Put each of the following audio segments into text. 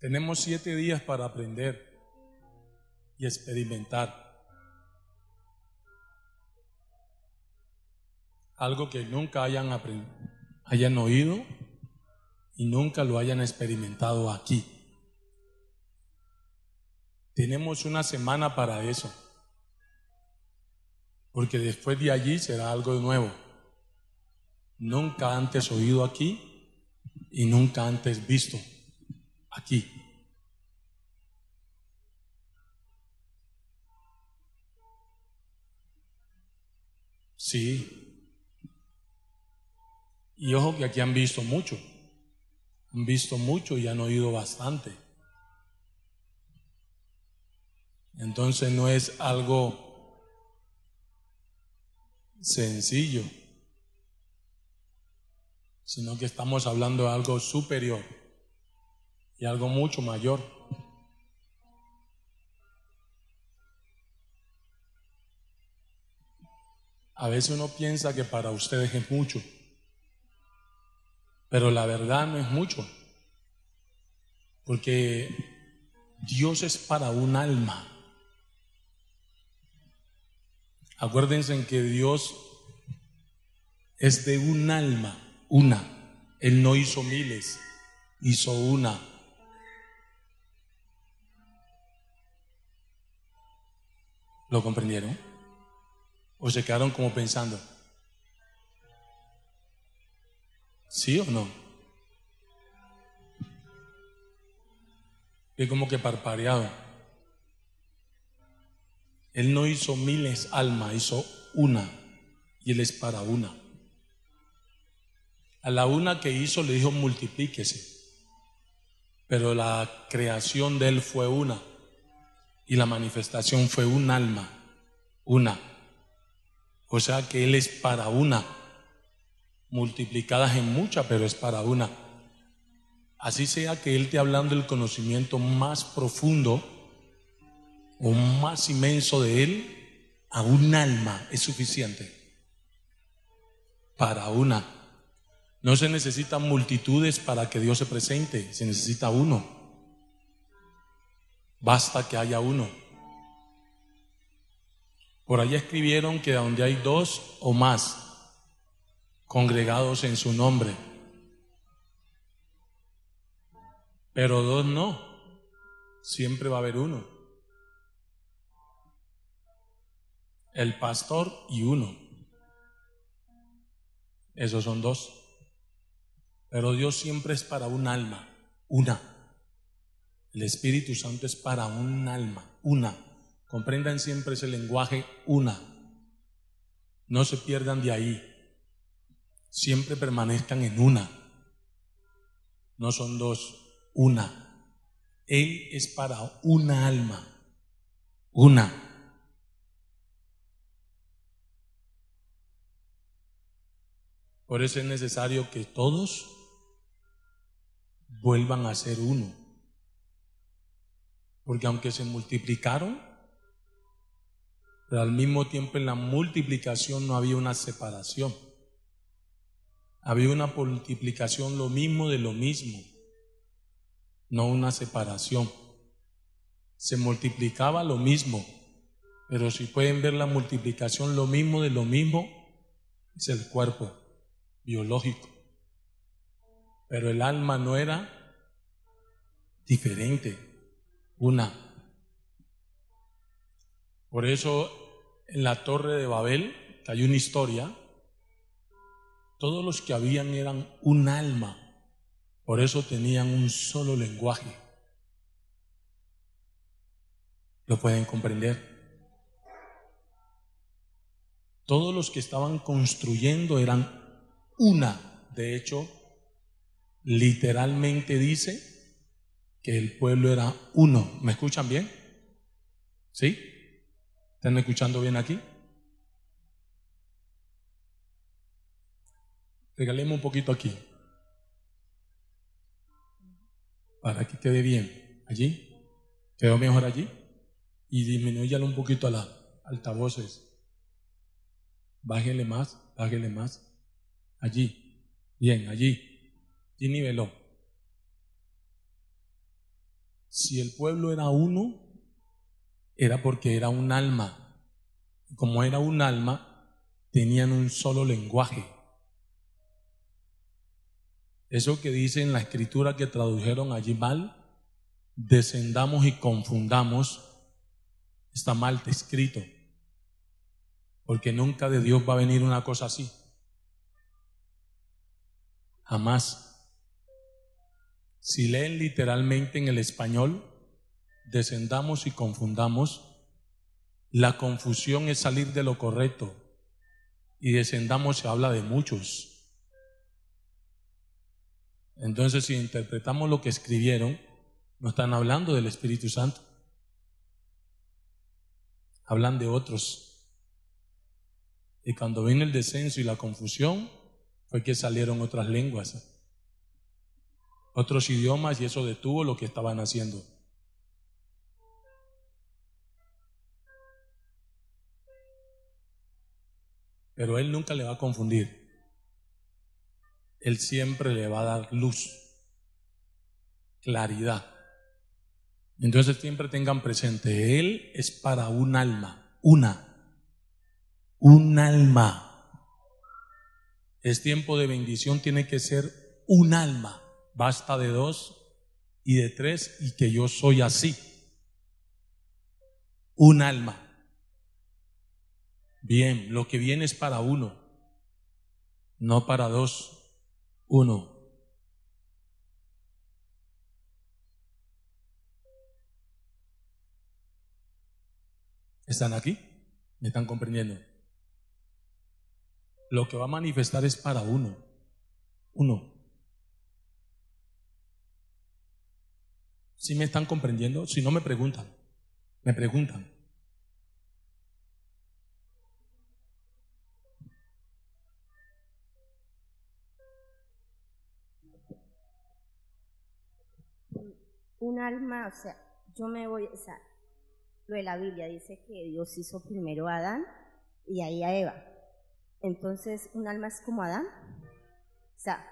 Tenemos siete días para aprender y experimentar. Algo que nunca hayan, hayan oído y nunca lo hayan experimentado aquí. Tenemos una semana para eso, porque después de allí será algo nuevo. Nunca antes oído aquí y nunca antes visto aquí. Sí. Y ojo que aquí han visto mucho. Han visto mucho y han oído bastante. Entonces no es algo sencillo, sino que estamos hablando de algo superior y algo mucho mayor. A veces uno piensa que para ustedes es mucho, pero la verdad no es mucho, porque Dios es para un alma. Acuérdense en que Dios es de un alma, una. Él no hizo miles, hizo una. ¿Lo comprendieron? ¿O se quedaron como pensando? ¿Sí o no? Y como que parpareado. Él no hizo miles almas, hizo una. Y Él es para una. A la una que hizo le dijo multiplíquese. Pero la creación de Él fue una. Y la manifestación fue un alma. Una. O sea que Él es para una multiplicadas en muchas, pero es para una. Así sea que Él te hablando el conocimiento más profundo o más inmenso de Él, a un alma es suficiente. Para una. No se necesitan multitudes para que Dios se presente, se necesita uno. Basta que haya uno. Por ahí escribieron que donde hay dos o más congregados en su nombre. Pero dos no, siempre va a haber uno. El pastor y uno. Esos son dos. Pero Dios siempre es para un alma, una. El Espíritu Santo es para un alma, una. Comprendan siempre ese lenguaje, una. No se pierdan de ahí siempre permanezcan en una. No son dos, una. Él es para una alma, una. Por eso es necesario que todos vuelvan a ser uno. Porque aunque se multiplicaron, pero al mismo tiempo en la multiplicación no había una separación. Había una multiplicación lo mismo de lo mismo, no una separación. Se multiplicaba lo mismo, pero si pueden ver la multiplicación lo mismo de lo mismo, es el cuerpo biológico. Pero el alma no era diferente, una. Por eso en la torre de Babel, que hay una historia, todos los que habían eran un alma, por eso tenían un solo lenguaje. ¿Lo pueden comprender? Todos los que estaban construyendo eran una. De hecho, literalmente dice el pueblo era uno. ¿Me escuchan bien? ¿Sí? ¿Están escuchando bien aquí? Regalemos un poquito aquí. Para que quede bien. Allí. Quedó mejor allí. Y disminuyalo un poquito a la altavoces. Bájele más, bájele más. Allí. Bien, allí. Y niveló. Si el pueblo era uno, era porque era un alma. Como era un alma, tenían un solo lenguaje. Eso que dice en la escritura que tradujeron allí mal, descendamos y confundamos, está mal escrito. Porque nunca de Dios va a venir una cosa así. Jamás. Si leen literalmente en el español, descendamos y confundamos, la confusión es salir de lo correcto y descendamos se habla de muchos. Entonces, si interpretamos lo que escribieron, no están hablando del Espíritu Santo, hablan de otros. Y cuando vino el descenso y la confusión, fue que salieron otras lenguas otros idiomas y eso detuvo lo que estaban haciendo. Pero Él nunca le va a confundir. Él siempre le va a dar luz, claridad. Entonces siempre tengan presente, Él es para un alma, una, un alma. Es tiempo de bendición, tiene que ser un alma. Basta de dos y de tres y que yo soy así. Un alma. Bien, lo que viene es para uno, no para dos, uno. ¿Están aquí? ¿Me están comprendiendo? Lo que va a manifestar es para uno, uno. Si me están comprendiendo? Si no me preguntan, me preguntan. Un alma, o sea, yo me voy, o sea, lo de la Biblia dice que Dios hizo primero a Adán y ahí a Eva. Entonces, ¿un alma es como Adán? O sea,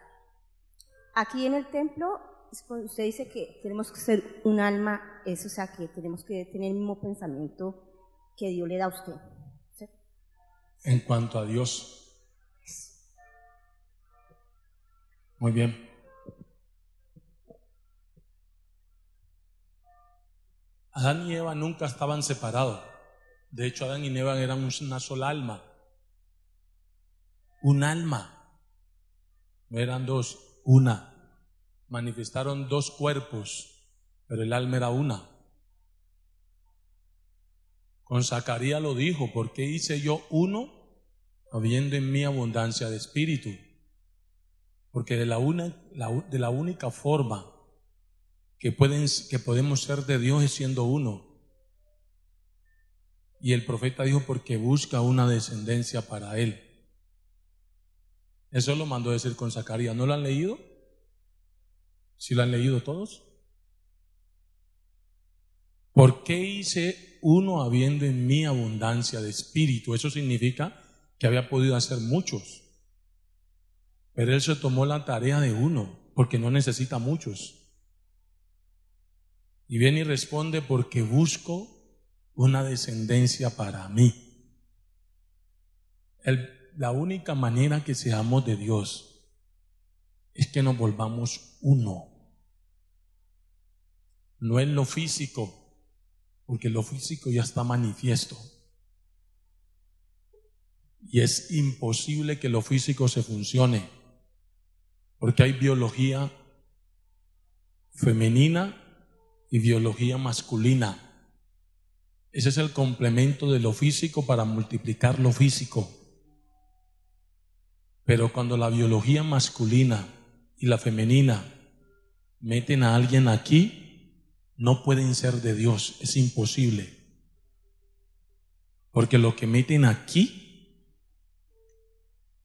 aquí en el templo usted dice que tenemos que ser un alma, eso, o sea, que tenemos que tener el mismo pensamiento que Dios le da a usted. En cuanto a Dios. Muy bien. Adán y Eva nunca estaban separados. De hecho, Adán y Eva eran una sola alma. Un alma. No eran dos, una manifestaron dos cuerpos, pero el alma era una. Con Zacarías lo dijo, ¿por qué hice yo uno habiendo en mí abundancia de espíritu? Porque de la, una, de la única forma que, pueden, que podemos ser de Dios es siendo uno. Y el profeta dijo, porque busca una descendencia para él. Eso lo mandó decir con Zacarías. ¿No lo han leído? ¿Si lo han leído todos? ¿Por qué hice uno habiendo en mí abundancia de espíritu? Eso significa que había podido hacer muchos. Pero él se tomó la tarea de uno, porque no necesita muchos. Y viene y responde, porque busco una descendencia para mí. la única manera que seamos de Dios es que nos volvamos uno. No en lo físico, porque lo físico ya está manifiesto. Y es imposible que lo físico se funcione, porque hay biología femenina y biología masculina. Ese es el complemento de lo físico para multiplicar lo físico. Pero cuando la biología masculina y la femenina meten a alguien aquí, no pueden ser de Dios, es imposible. Porque lo que meten aquí,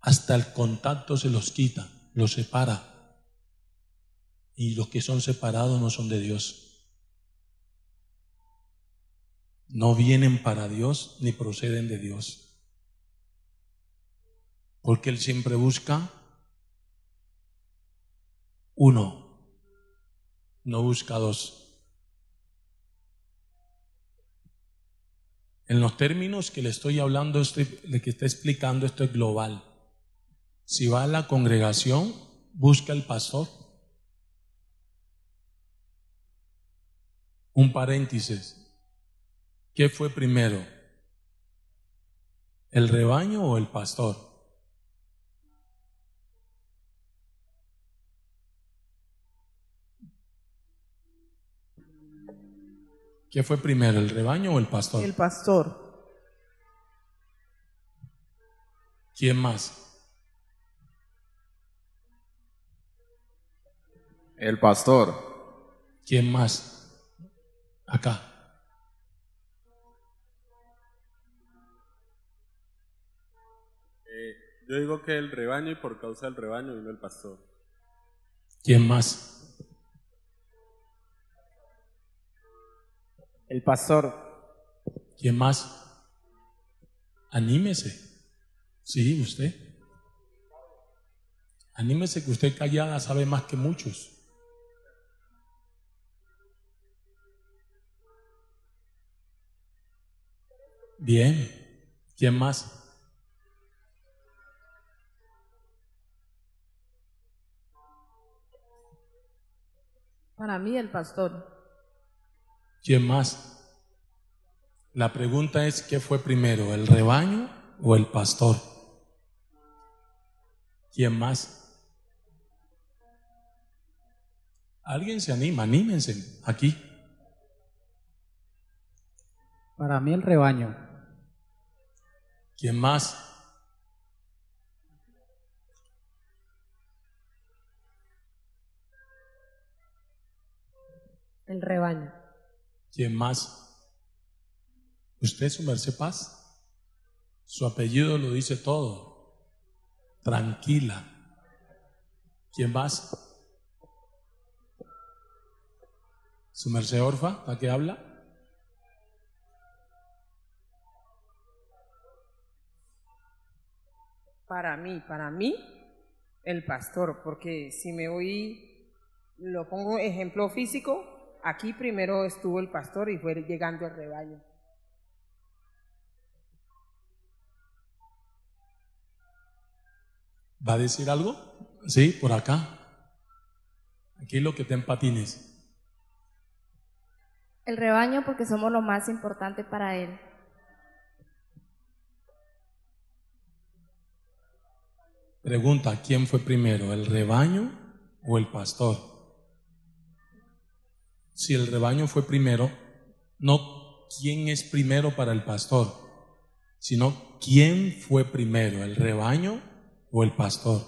hasta el contacto se los quita, los separa. Y los que son separados no son de Dios. No vienen para Dios ni proceden de Dios. Porque Él siempre busca uno, no busca dos. En los términos que le estoy hablando, que está explicando, esto es global. Si va a la congregación, busca el pastor. Un paréntesis. ¿Qué fue primero? ¿El rebaño o el pastor? ¿Qué fue primero, el rebaño o el pastor? El pastor. ¿Quién más? El pastor. ¿Quién más? Acá. Eh, yo digo que el rebaño y por causa del rebaño vino el pastor. ¿Quién más? El pastor. ¿Quién más? Anímese. Sí, usted. Anímese que usted callada sabe más que muchos. Bien. ¿Quién más? Para mí el pastor. ¿Quién más? La pregunta es, ¿qué fue primero, el rebaño o el pastor? ¿Quién más? Alguien se anima, anímense aquí. Para mí el rebaño. ¿Quién más? El rebaño. ¿Quién más? ¿Usted, su merced paz? Su apellido lo dice todo. Tranquila. ¿Quién más? ¿Su merced orfa? ¿A qué habla? Para mí, para mí, el pastor, porque si me voy, lo pongo ejemplo físico, aquí primero estuvo el pastor y fue llegando el rebaño. ¿Va a decir algo? Sí, por acá. Aquí lo que te empatines. El rebaño porque somos lo más importante para él. Pregunta, ¿quién fue primero, el rebaño o el pastor? Si el rebaño fue primero, no quién es primero para el pastor, sino quién fue primero, el rebaño o el pastor.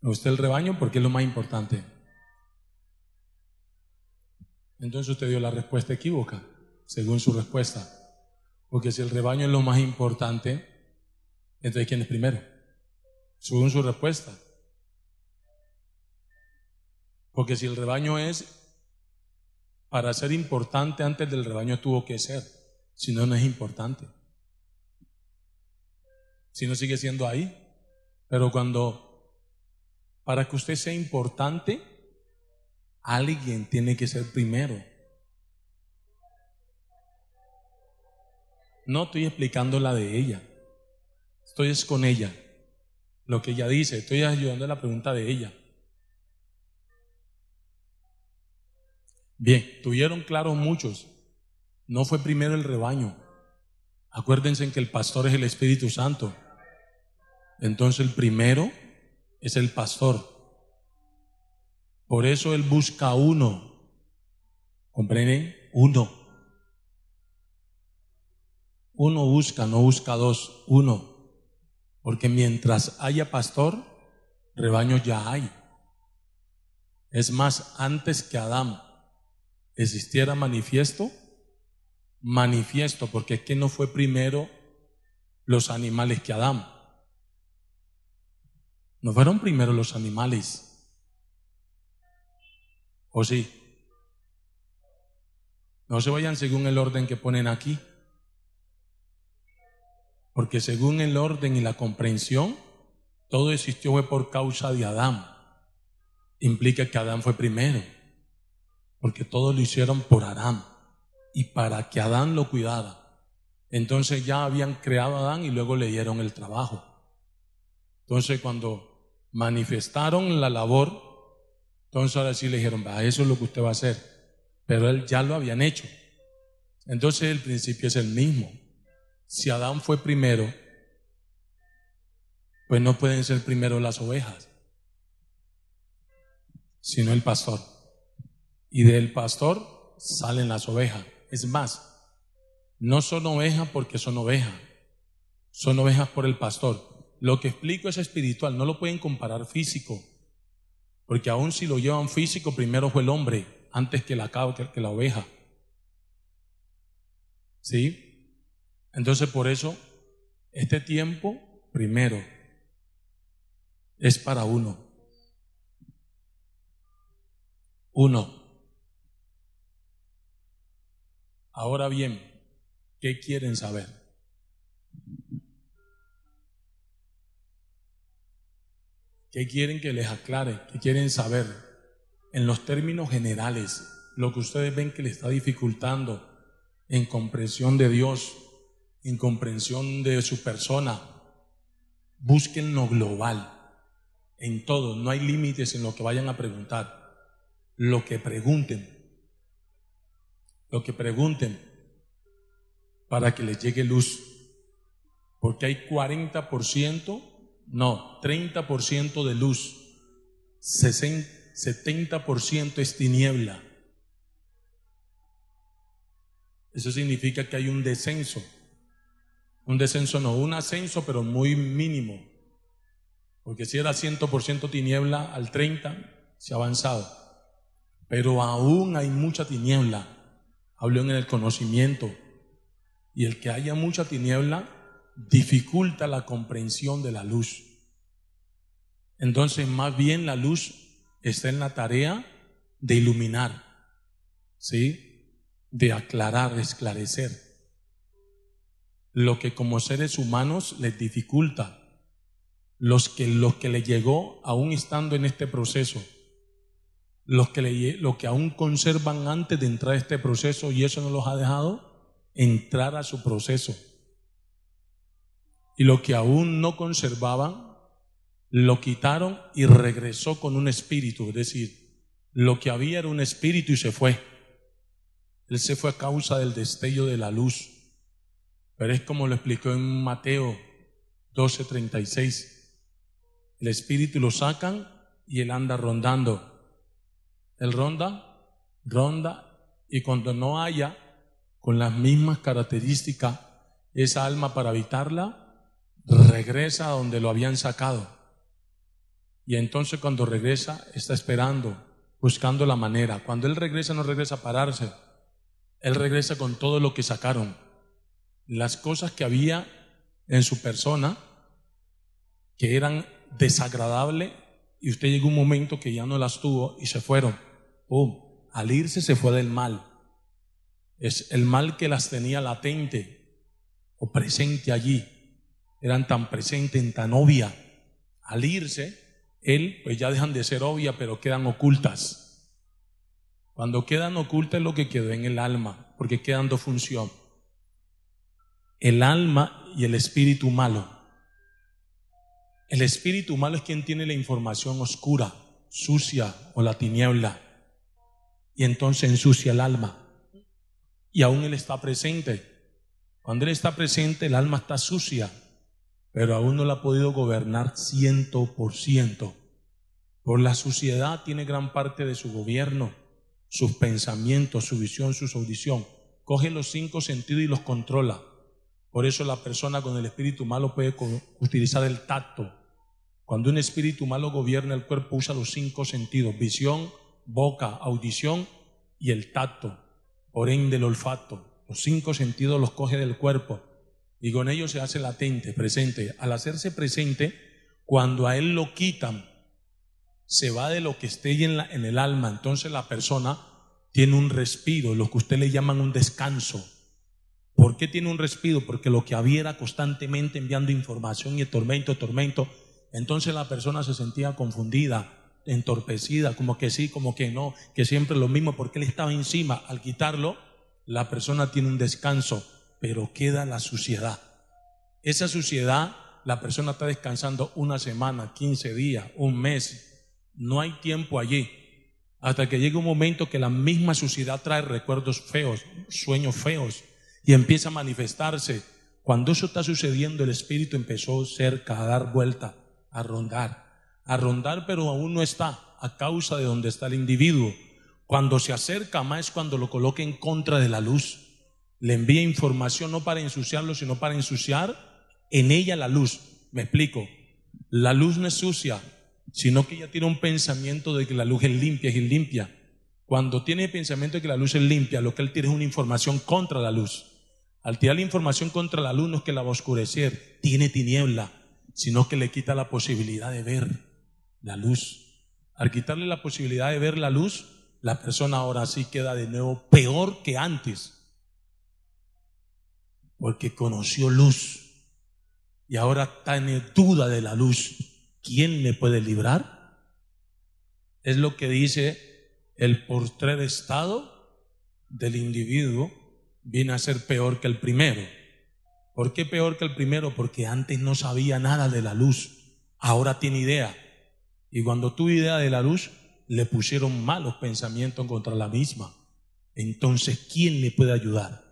Usted el rebaño porque es lo más importante. Entonces usted dio la respuesta equívoca, según su respuesta. Porque si el rebaño es lo más importante, entonces ¿quién es primero? Según su respuesta. Porque si el rebaño es, para ser importante antes del rebaño tuvo que ser, si no, no es importante. Si no sigue siendo ahí. Pero cuando, para que usted sea importante, alguien tiene que ser primero. No estoy explicando la de ella, estoy es con ella. Lo que ella dice, estoy ayudando a la pregunta de ella. Bien, tuvieron claro muchos. No fue primero el rebaño. Acuérdense que el pastor es el Espíritu Santo. Entonces el primero es el pastor. Por eso él busca uno. ¿Comprenden? Uno. Uno busca, no busca dos, uno. Porque mientras haya pastor, rebaño ya hay. Es más, antes que Adán existiera manifiesto, manifiesto, porque es que no fue primero los animales que Adán. No fueron primero los animales. ¿O sí? No se vayan según el orden que ponen aquí. Porque según el orden y la comprensión, todo existió fue por causa de Adán. Implica que Adán fue primero. Porque todo lo hicieron por Adán. Y para que Adán lo cuidara. Entonces ya habían creado a Adán y luego le dieron el trabajo. Entonces cuando manifestaron la labor, entonces ahora sí le dijeron, va, eso es lo que usted va a hacer. Pero él ya lo habían hecho. Entonces el principio es el mismo. Si Adán fue primero, pues no pueden ser primero las ovejas, sino el pastor. Y del pastor salen las ovejas. Es más, no son ovejas porque son ovejas, son ovejas por el pastor. Lo que explico es espiritual, no lo pueden comparar físico, porque aun si lo llevan físico, primero fue el hombre antes que la, que la oveja. ¿Sí? Entonces por eso, este tiempo, primero, es para uno. Uno. Ahora bien, ¿Qué quieren saber? ¿Qué quieren que les aclare? ¿Qué quieren saber? En los términos generales, lo que ustedes ven que les está dificultando en comprensión de Dios, en comprensión de su persona, busquen lo global, en todo, no hay límites en lo que vayan a preguntar. Lo que pregunten, lo que pregunten, para que les llegue luz. Porque hay 40%, no, 30% de luz, 70% es tiniebla. Eso significa que hay un descenso. Un descenso no, un ascenso, pero muy mínimo. Porque si era 100% tiniebla, al 30 se ha avanzado. Pero aún hay mucha tiniebla. Hablo en el conocimiento, y el que haya mucha tiniebla dificulta la comprensión de la luz. Entonces, más bien la luz está en la tarea de iluminar, ¿sí? De aclarar, esclarecer. Lo que como seres humanos les dificulta, los que, los que le llegó aún estando en este proceso, los que, le, los que aún conservan antes de entrar a este proceso y eso no los ha dejado, entrar a su proceso. Y lo que aún no conservaban, lo quitaron y regresó con un espíritu. Es decir, lo que había era un espíritu y se fue. Él se fue a causa del destello de la luz. Pero es como lo explicó en Mateo 12:36. El espíritu lo sacan y él anda rondando. Él ronda, ronda, y cuando no haya con las mismas características, esa alma para habitarla regresa a donde lo habían sacado. Y entonces cuando regresa está esperando, buscando la manera. Cuando Él regresa no regresa a pararse, Él regresa con todo lo que sacaron. Las cosas que había en su persona que eran desagradables y usted llegó un momento que ya no las tuvo y se fueron. Al irse se fue del mal es el mal que las tenía latente o presente allí. Eran tan presentes, tan obvia. Al irse, él, pues ya dejan de ser obvia, pero quedan ocultas. Cuando quedan ocultas es lo que quedó en el alma, porque quedan dos funciones. El alma y el espíritu malo. El espíritu malo es quien tiene la información oscura, sucia o la tiniebla. Y entonces ensucia el alma y aún Él está presente. Cuando Él está presente, el alma está sucia, pero aún no la ha podido gobernar ciento por ciento. Por la suciedad tiene gran parte de su gobierno, sus pensamientos, su visión, su audición. Coge los cinco sentidos y los controla. Por eso la persona con el espíritu malo puede utilizar el tacto. Cuando un espíritu malo gobierna el cuerpo, usa los cinco sentidos, visión, boca, audición y el tacto por ende el olfato. Los cinco sentidos los coge del cuerpo y con ellos se hace latente, presente. Al hacerse presente, cuando a él lo quitan, se va de lo que esté en, en el alma. Entonces la persona tiene un respiro, lo que usted le llaman un descanso. ¿Por qué tiene un respiro? Porque lo que había constantemente enviando información y tormento, tormento. Entonces la persona se sentía confundida, entorpecida, como que sí, como que no, que siempre lo mismo, porque él estaba encima. Al quitarlo, la persona tiene un descanso. pero queda la suciedad. Esa suciedad, la persona está descansando una semana, 15 días, un mes. No hay tiempo allí. Hasta que llega un momento que la misma suciedad trae recuerdos feos, sueños feos, y empieza a manifestarse. Cuando eso está sucediendo, el espíritu empezó cerca, a dar vuelta, a rondar, a rondar, pero aún no está a causa de donde está el individuo. Cuando se acerca más es cuando lo coloca en contra de la luz. Le envía información no para ensuciarlo, sino para ensuciar en ella la luz. Me explico. La luz no es sucia, sino que ella tiene un pensamiento de que la luz es limpia, es limpia. Cuando tiene el pensamiento de que la luz es limpia, lo que él tiene es una información contra la luz. Al tirar la información contra la luz no es que la va a oscurecer, tiene tiniebla, sino que le quita la posibilidad de ver la luz. Al quitarle la posibilidad de ver la luz, la persona ahora sí queda de nuevo peor que antes. Porque conoció luz y ahora está en duda de la luz. ¿Quién le puede librar? Es lo que dice el portrer estado del individuo viene a ser peor que el primero. ¿Por qué peor que el primero? Porque antes no sabía nada de la luz, ahora tiene idea. Y cuando tuvo idea de la luz, le pusieron malos pensamientos contra la misma. Entonces, ¿quién le puede ayudar?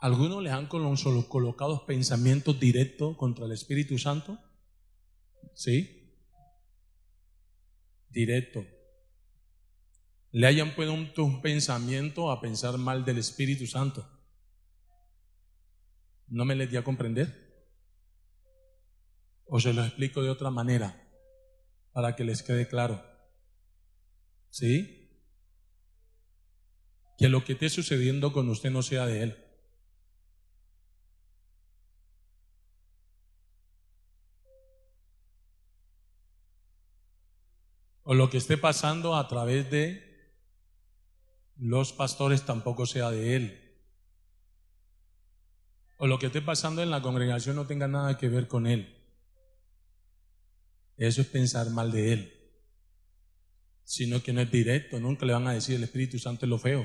¿Algunos les han colocado pensamientos directos contra el Espíritu Santo? ¿Sí? Directo. Le hayan puesto un pensamiento a pensar mal del Espíritu Santo. ¿No me les di a comprender? O se lo explico de otra manera, para que les quede claro. ¿Sí? Que lo que esté sucediendo con usted no sea de Él. O lo que esté pasando a través de los pastores tampoco sea de él. O lo que esté pasando en la congregación no tenga nada que ver con él. Eso es pensar mal de él. Sino que no es directo, nunca le van a decir el Espíritu Santo es lo feo.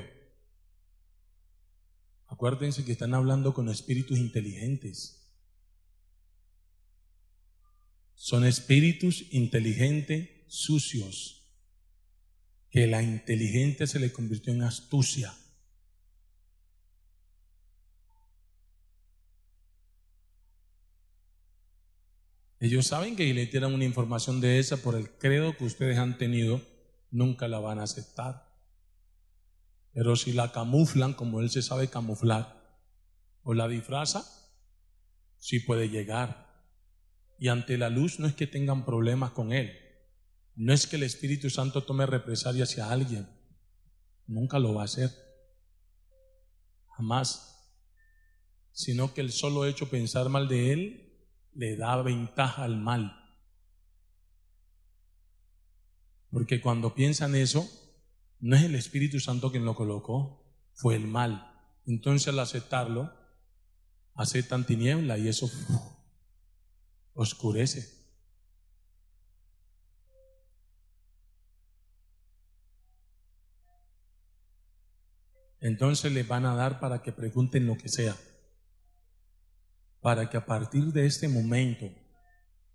Acuérdense que están hablando con espíritus inteligentes. Son espíritus inteligentes sucios, que la inteligencia se le convirtió en astucia. Ellos saben que le tiran una información de esa por el credo que ustedes han tenido, nunca la van a aceptar. Pero si la camuflan como él se sabe camuflar, o la disfraza, sí puede llegar. Y ante la luz no es que tengan problemas con él, no es que el Espíritu Santo tome represalia hacia alguien. Nunca lo va a hacer. Jamás. Sino que el solo hecho pensar mal de él le da ventaja al mal. Porque cuando piensan eso, no es el Espíritu Santo quien lo colocó, fue el mal. Entonces al aceptarlo, aceptan tiniebla y eso oscurece. Entonces les van a dar para que pregunten lo que sea. Para que a partir de este momento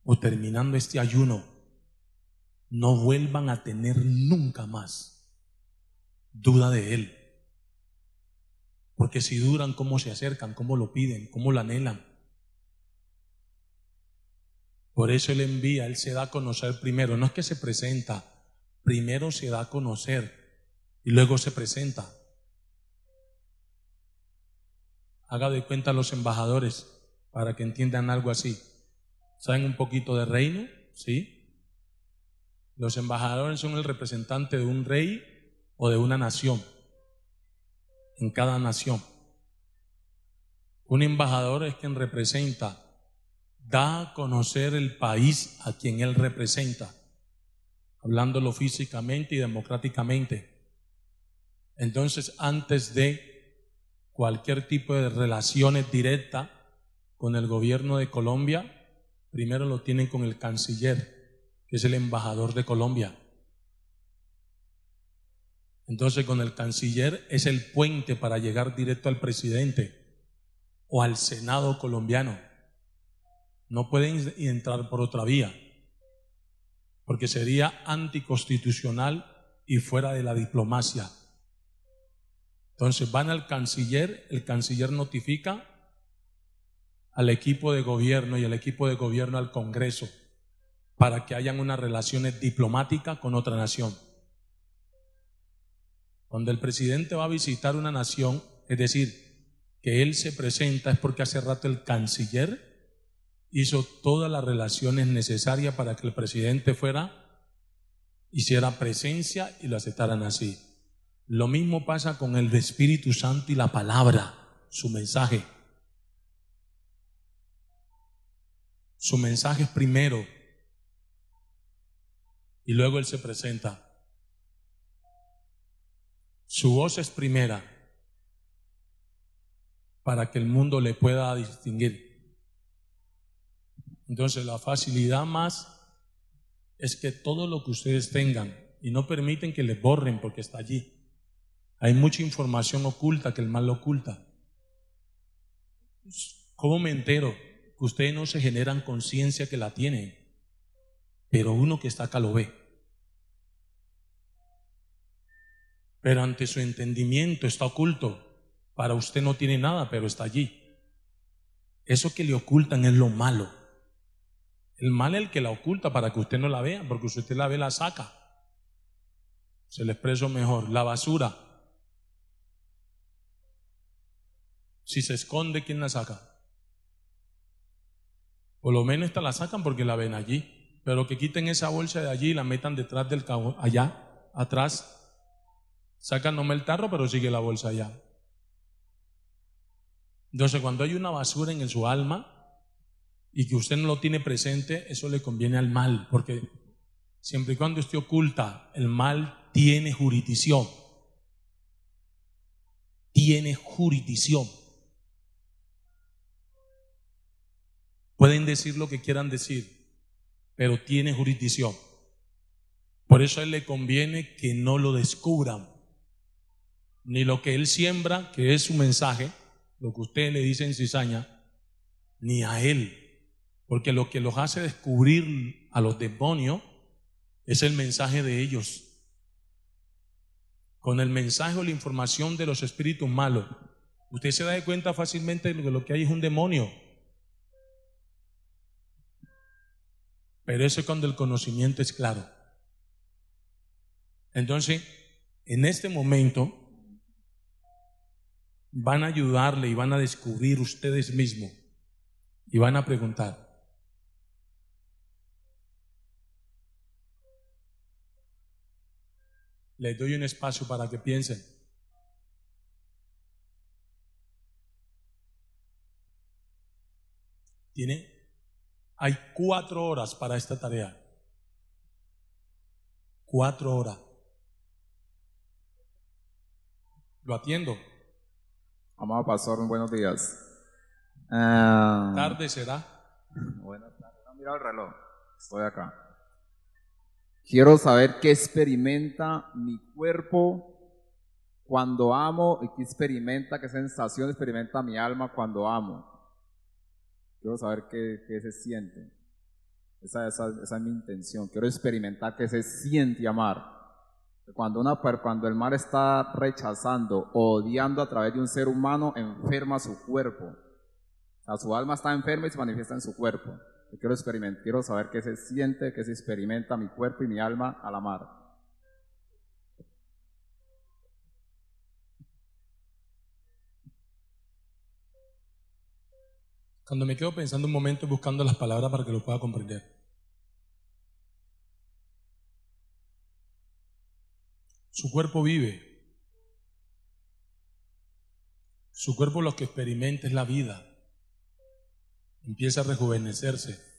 o terminando este ayuno, no vuelvan a tener nunca más duda de Él. Porque si duran, ¿cómo se acercan? ¿Cómo lo piden? ¿Cómo lo anhelan? Por eso Él envía, Él se da a conocer primero. No es que se presenta, primero se da a conocer y luego se presenta. Haga de cuenta a los embajadores para que entiendan algo así. ¿Saben un poquito de reino? ¿Sí? Los embajadores son el representante de un rey o de una nación. En cada nación. Un embajador es quien representa, da a conocer el país a quien él representa. hablándolo físicamente y democráticamente. Entonces, antes de cualquier tipo de relaciones directas con el gobierno de Colombia, primero lo tienen con el canciller, que es el embajador de Colombia. Entonces, con el canciller es el puente para llegar directo al presidente o al Senado colombiano. No pueden entrar por otra vía, porque sería anticonstitucional y fuera de la diplomacia. Entonces van al canciller, el canciller notifica al equipo de gobierno y el equipo de gobierno al Congreso para que hayan unas relaciones diplomáticas con otra nación. Cuando el presidente va a visitar una nación, es decir, que él se presenta es porque hace rato el canciller hizo todas las relaciones necesarias para que el presidente fuera, hiciera presencia y lo aceptaran así. Lo mismo pasa con el Espíritu Santo y la palabra, su mensaje. Su mensaje es primero y luego Él se presenta. Su voz es primera para que el mundo le pueda distinguir. Entonces la facilidad más es que todo lo que ustedes tengan y no permiten que le borren porque está allí. Hay mucha información oculta que el mal oculta. ¿Cómo me entero? Que ustedes no se generan conciencia que la tienen, pero uno que está acá lo ve. pero ante su entendimiento está oculto. Para usted no tiene nada, pero está allí. Eso que le ocultan es lo malo. El mal es el que la oculta para que usted no la vea, porque si usted la ve, la saca. Se le expreso mejor. La basura. Si se esconde, ¿quién la saca? Por lo menos esta la sacan porque la ven allí. Pero que quiten esa bolsa de allí y la metan detrás del cabo, allá, atrás, Sacan nomás el tarro, pero sigue la bolsa allá. Entonces, cuando hay una basura en su alma y que usted no lo tiene presente, eso le conviene al mal, porque siempre y cuando usted oculta, el mal tiene jurisdicción. Tiene jurisdicción. Pueden decir lo que quieran decir, pero tiene jurisdicción. Por eso a él le conviene que no lo descubran ni lo que él siembra, que es su mensaje, lo que usted le dice en cizaña, ni a él. Porque lo que los hace descubrir a los demonios es el mensaje de ellos. Con el mensaje o la información de los espíritus malos, usted se da cuenta fácilmente de que lo que hay es un demonio. Pero eso es cuando el conocimiento es claro. Entonces, en este momento, van a ayudarle y van a descubrir ustedes mismos y van a preguntar. Les doy un espacio para que piensen. Tiene, hay cuatro horas para esta tarea. Cuatro horas. Lo atiendo. Amado pastor, buenos días. Ah, Tarde será. buenas tardes. No, mira el reloj. Estoy acá. Quiero saber qué experimenta mi cuerpo cuando amo y qué experimenta, qué sensación experimenta mi alma cuando amo. Quiero saber qué, se siente. Esa, es mi intención. Quiero experimentar qué se siente amar. Cuando, el mal está rechazando odiando a través de un ser humano, enferma su cuerpo. O sea, su alma está enferma y se manifiesta en su cuerpo. Quiero experimentar, quiero saber qué se siente, qué se experimenta mi cuerpo y mi alma al amar. Cuando me quedo pensando un momento buscando las palabras para que lo pueda comprender. Su cuerpo vive. Su cuerpo lo que experimenta es la vida. Empieza a rejuvenecerse.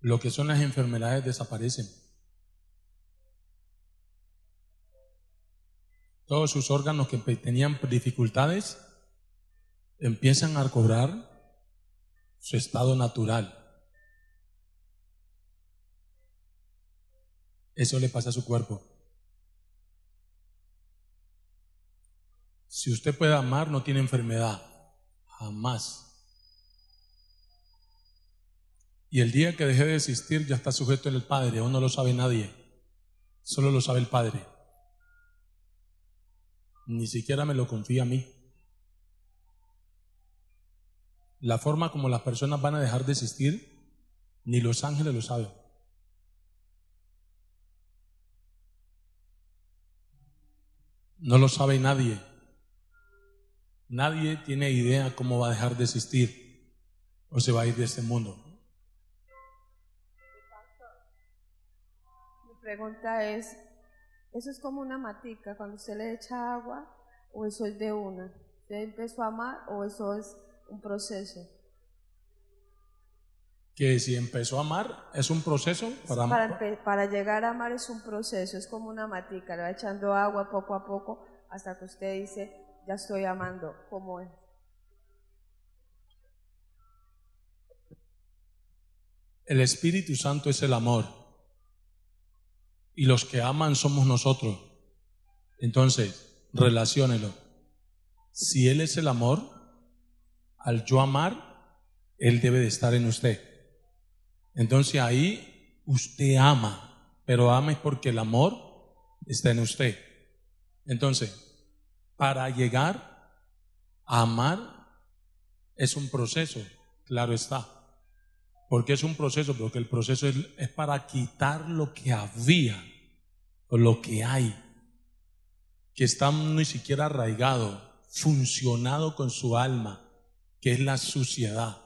lo que son las enfermedades desaparecen. Todos sus órganos que tenían dificultades empiezan a cobrar su estado natural. Eso le pasa a su cuerpo. Si usted puede amar, no tiene enfermedad. Jamás. Y el día que deje de existir ya está sujeto el Padre, o no lo sabe nadie. Solo lo sabe el Padre. Ni siquiera me lo confía a mí. La forma como las personas van a dejar de existir, ni los ángeles lo saben. No lo sabe nadie. Nadie tiene idea cómo va a dejar de existir o se va a ir de este mundo. Mi pregunta es, ¿eso es como una matica cuando usted le echa agua o eso es de una? ¿Usted empezó a amar o eso es un proceso? Que si empezó a amar es un proceso para, Para, empe- para llegar a amar es un proceso, es como una matica, le va echando agua poco a poco hasta que usted dice, ya estoy amando, ¿cómo es? El Espíritu Santo es el amor. Y los que aman somos nosotros. Entonces, relaciónelo. Si Él es el amor, al yo amar, Él debe de estar en usted. Entonces ahí usted ama, pero ama es porque el amor está en usted. Entonces, para llegar a amar es un proceso, claro está. Porque es un proceso, porque el proceso es, para quitar lo que había o lo que hay, que está ni siquiera arraigado, funcionado con su alma, que es la suciedad.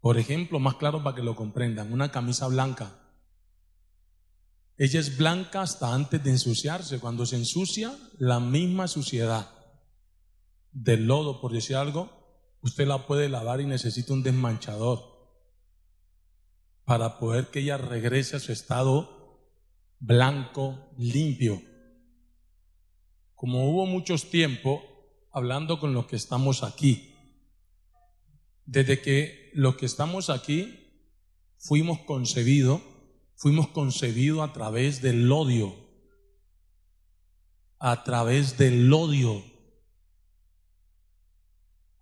Por ejemplo, más claro para que lo comprendan, una camisa blanca. Ella es blanca hasta antes de ensuciarse. Cuando se ensucia, la misma suciedad del lodo, por decir algo, usted la puede lavar y necesita un desmanchador para poder que ella regrese a su estado blanco, limpio. Como hubo muchos tiempos hablando con los que estamos aquí, desde que los que estamos aquí fuimos concebidos, fuimos concebidos a través del odio, a través del odio,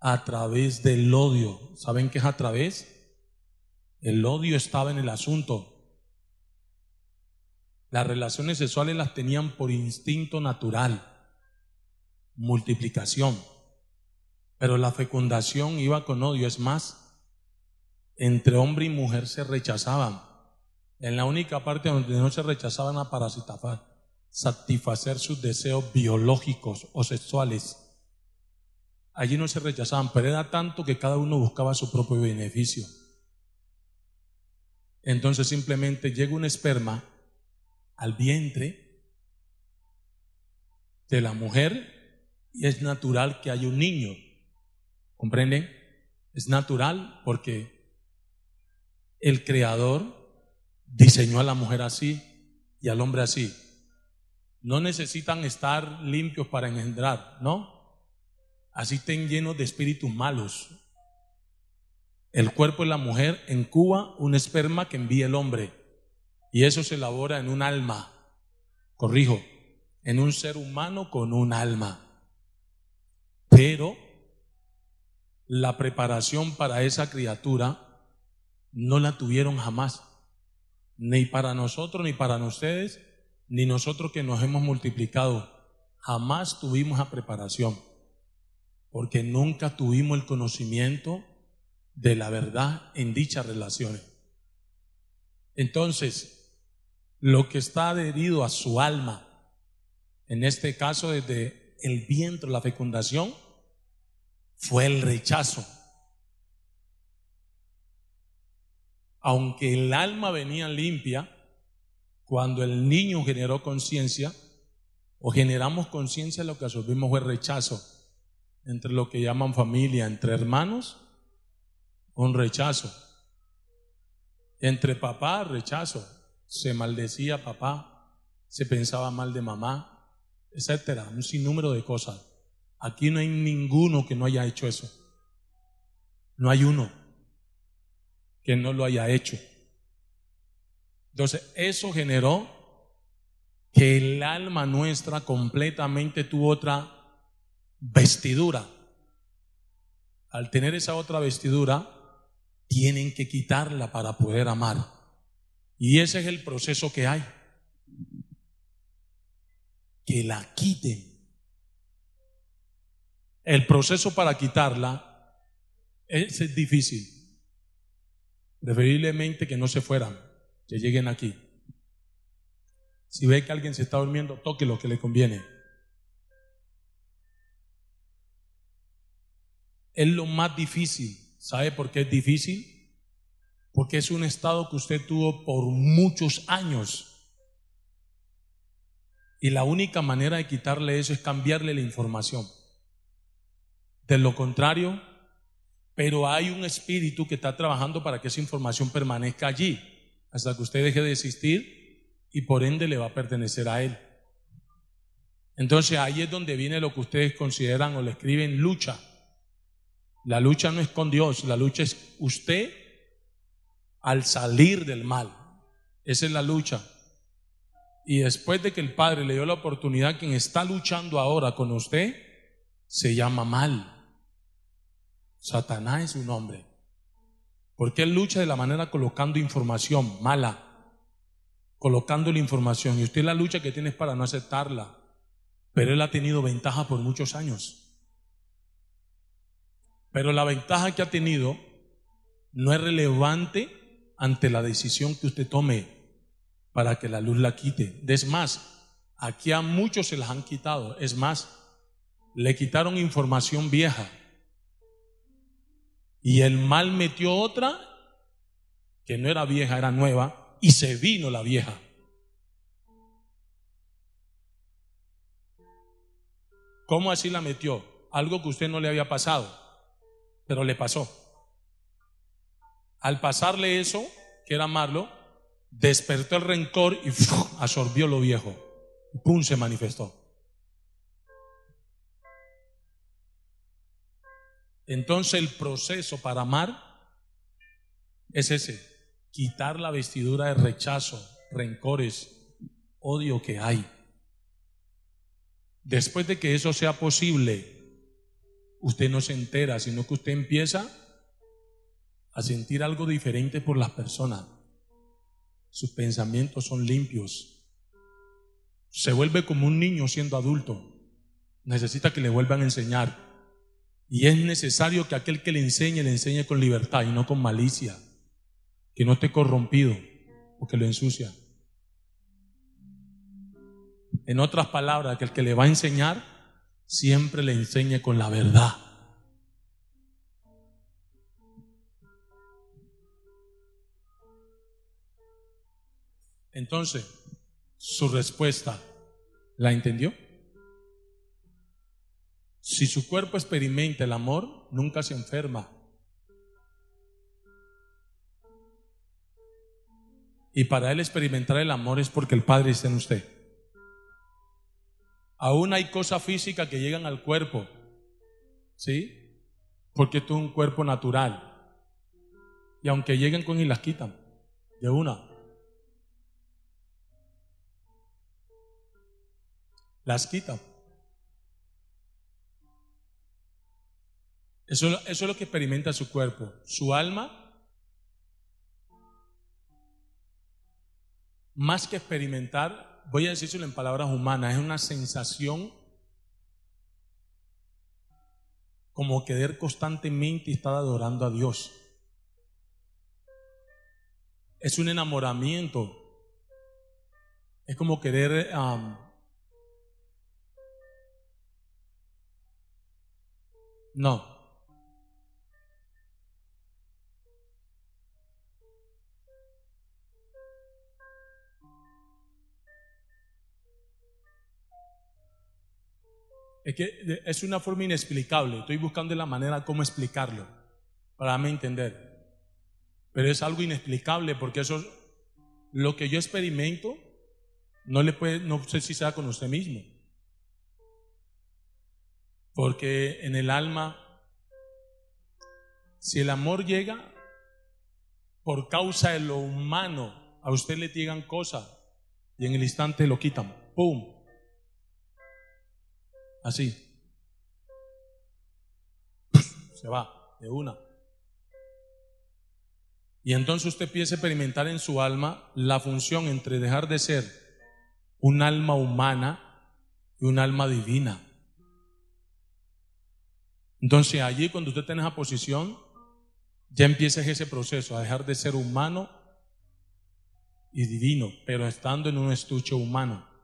a través del odio. ¿Saben qué es a través? El odio estaba en el asunto. Las relaciones sexuales las tenían por instinto natural, multiplicación. Pero la fecundación iba con odio. Es más, entre hombre y mujer se rechazaban. En la única parte donde no se rechazaban a parasitafar, satisfacer sus deseos biológicos o sexuales. Allí no se rechazaban, pero era tanto que cada uno buscaba su propio beneficio. Entonces simplemente llega un esperma al vientre de la mujer y es natural que haya un niño. ¿Comprenden? Es natural porque el creador diseñó a la mujer así y al hombre así. No necesitan estar limpios para engendrar, ¿no? Así estén llenos de espíritus malos. El cuerpo de la mujer encuba un esperma que envía el hombre y eso se elabora en un alma, corrijo, en un ser humano con un alma. Pero la preparación para esa criatura no la tuvieron jamás, ni para nosotros, ni para ustedes, ni nosotros que nos hemos multiplicado. Jamás tuvimos la preparación, porque nunca tuvimos el conocimiento de la verdad en dichas relaciones. Entonces, lo que está adherido a su alma, en este caso desde el vientre, la fecundación, fue el rechazo. Aunque el alma venía limpia, cuando el niño generó conciencia, o generamos conciencia, lo que absorbimos fue rechazo entre lo que llaman familia, entre hermanos, un rechazo. Entre papá, rechazo. Se maldecía papá, se pensaba mal de mamá, etcétera. Un sinnúmero de cosas. Aquí no hay ninguno que no haya hecho eso. No hay uno que no lo haya hecho. Entonces, eso generó que el alma nuestra completamente tuvo otra vestidura. Al tener esa otra vestidura, tienen que quitarla para poder amar. Y ese es el proceso que hay. Que la quiten. El proceso para quitarla es, difícil. Preferiblemente que no se fueran, que lleguen aquí. Si ve que alguien se está durmiendo, toque lo que le conviene. Es lo más difícil. ¿Sabe por qué es difícil? Porque es un estado que usted tuvo por muchos años. Y la única manera de quitarle eso es cambiarle la información. De lo contrario, pero hay un espíritu que está trabajando para que esa información permanezca allí, hasta que usted deje de existir y por ende le va a pertenecer a él. Entonces ahí es donde viene lo que ustedes consideran o le escriben lucha. La lucha no es con Dios, la lucha es usted al salir del mal. Esa es la lucha. Y después de que el Padre le dio la oportunidad, quien está luchando ahora con usted se llama mal. Satanás es su nombre. Porque él lucha de la manera colocando información mala, colocando la información. Y usted la lucha que tiene es para no aceptarla. Pero él ha tenido ventaja por muchos años. Pero la ventaja que ha tenido no es relevante ante la decisión que usted tome para que la luz la quite. Es más, aquí a muchos se las han quitado. Es más, le quitaron información vieja y el mal metió otra que no era vieja, era nueva, y se vino la vieja. ¿Cómo así la metió? Algo que usted no le había pasado, pero le pasó. Al pasarle eso, que era malo, despertó el rencor y absorbió lo viejo. Pum, se manifestó. Entonces el proceso para amar es ese, quitar la vestidura de rechazo, rencores, odio que hay. Después de que eso sea posible, usted no se entera, sino que usted empieza a sentir algo diferente por las personas. Sus pensamientos son limpios. Se vuelve como un niño siendo adulto. Necesita que le vuelvan a enseñar. Y es necesario que aquel que le enseñe, le enseñe con libertad y no con malicia. Que no esté corrompido, porque lo ensucia. En otras palabras, que el que le va a enseñar, siempre le enseñe con la verdad. Entonces, su respuesta, ¿la entendió? Si su cuerpo experimenta el amor, nunca se enferma. Y para él experimentar el amor es porque el Padre está en usted. Aún hay cosas físicas que llegan al cuerpo, ¿sí? Porque tú es un cuerpo natural. Y aunque lleguen con y las quitan, de una. Las quitan. Eso es lo que experimenta su cuerpo. Su alma, más que experimentar, voy a decírselo en palabras humanas, es una sensación como querer constantemente estar adorando a Dios. Es un enamoramiento. Es como querer um, no. Es que es una forma inexplicable. Estoy buscando la manera cómo explicarlo para mí entender. Pero es algo inexplicable porque eso, lo que yo experimento, no le puede, no sé si sea con usted mismo. Porque en el alma, si el amor llega por causa de lo humano, a usted le llegan cosas y en el instante lo quitan. ¡Pum! Así. Se va de una. Y entonces usted empieza a experimentar en su alma la función entre dejar de ser un alma humana y un alma divina. Entonces allí cuando usted en esa posición, ya empieza ese proceso a dejar de ser humano y divino, pero estando en un estuche humano.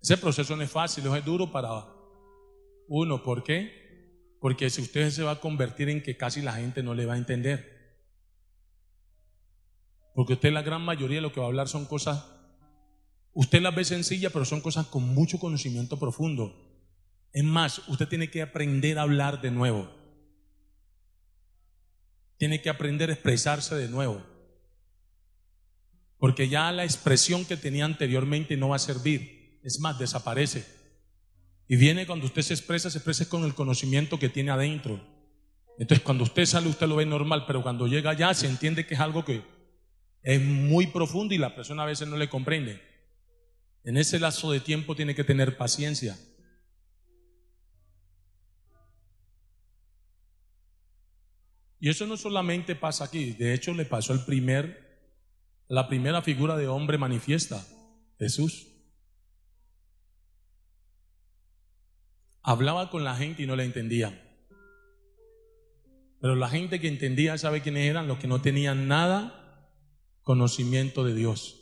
Ese proceso no es fácil, es duro para uno. ¿Por qué? Porque si usted se va a convertir en que casi la gente no le va a entender. Porque usted la gran mayoría de lo que va a hablar son cosas, usted las ve sencillas, pero son cosas con mucho conocimiento profundo. Es más, usted tiene que aprender a hablar de nuevo. Tiene que aprender a expresarse de nuevo. Porque ya la expresión que tenía anteriormente no va a servir. Es más, desaparece. Y viene cuando usted se expresa, se expresa con el conocimiento que tiene adentro. Entonces, cuando usted sale, usted lo ve normal, pero cuando llega allá, se entiende que es algo que es muy profundo y la persona a veces no le comprende. En ese lazo de tiempo tiene que tener paciencia. Y eso no solamente pasa aquí, de hecho le pasó al primer, la primera figura de hombre manifiesta, Jesús. Hablaba con la gente y no la entendía. Pero la gente que entendía, ¿sabe quiénes eran? Los que no tenían nada conocimiento de Dios.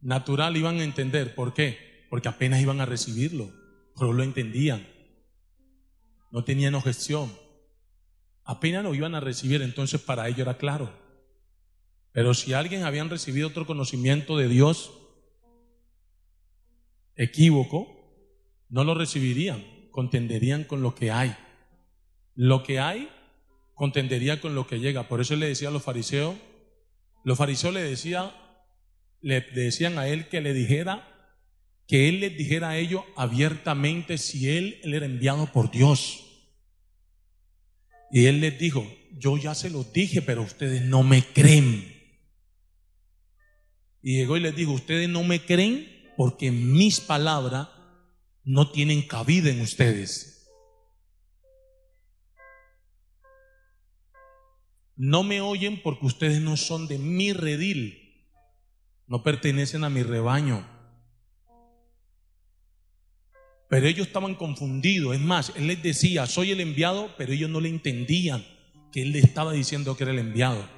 Natural iban a entender. ¿Por qué? Porque apenas iban a recibirlo. Pero lo entendían. No tenían objeción. Apenas lo iban a recibir, entonces para ellos era claro. Pero si alguien habían recibido otro conocimiento de Dios equívoco, no lo recibirían, contenderían con lo que hay. Lo que hay contendería con lo que llega. Por eso le decía a los fariseos, los fariseos le, decía, le decían a él que le dijera, que él les dijera a ellos abiertamente si él, él era enviado por Dios. Y él les dijo, yo ya se los dije, pero ustedes no me creen. Y llegó y les dijo, ustedes no me creen porque mis palabras no tienen cabida en ustedes. No me oyen porque ustedes no son de mi redil, no pertenecen a mi rebaño. Pero ellos estaban confundidos. Es más, él les decía, soy el enviado, pero ellos no le entendían que él le estaba diciendo que era el enviado.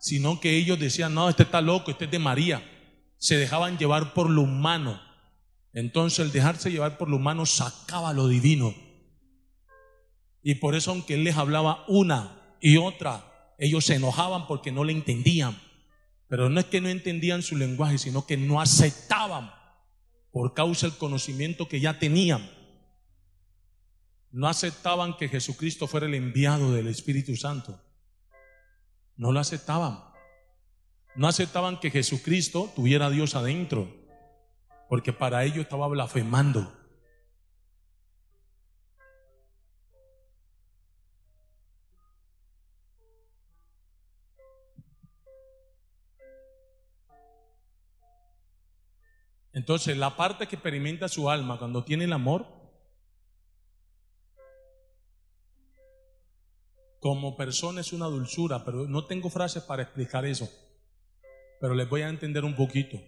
Sino que ellos decían, no, este está loco, este es de María. Se dejaban llevar por lo humano. Entonces el dejarse llevar por lo humano sacaba lo divino. Y por eso aunque él les hablaba una y otra, ellos se enojaban porque no le entendían. Pero no es que no entendían su lenguaje, sino que no aceptaban por causa del conocimiento que ya tenían. No aceptaban que Jesucristo fuera el enviado del Espíritu Santo. No lo aceptaban. No aceptaban que Jesucristo tuviera a Dios adentro, porque para ello estaba blasfemando. Entonces, la parte que experimenta su alma cuando tiene el amor, como persona es una dulzura, pero no tengo frases para explicar eso. Pero les voy a entender un poquito.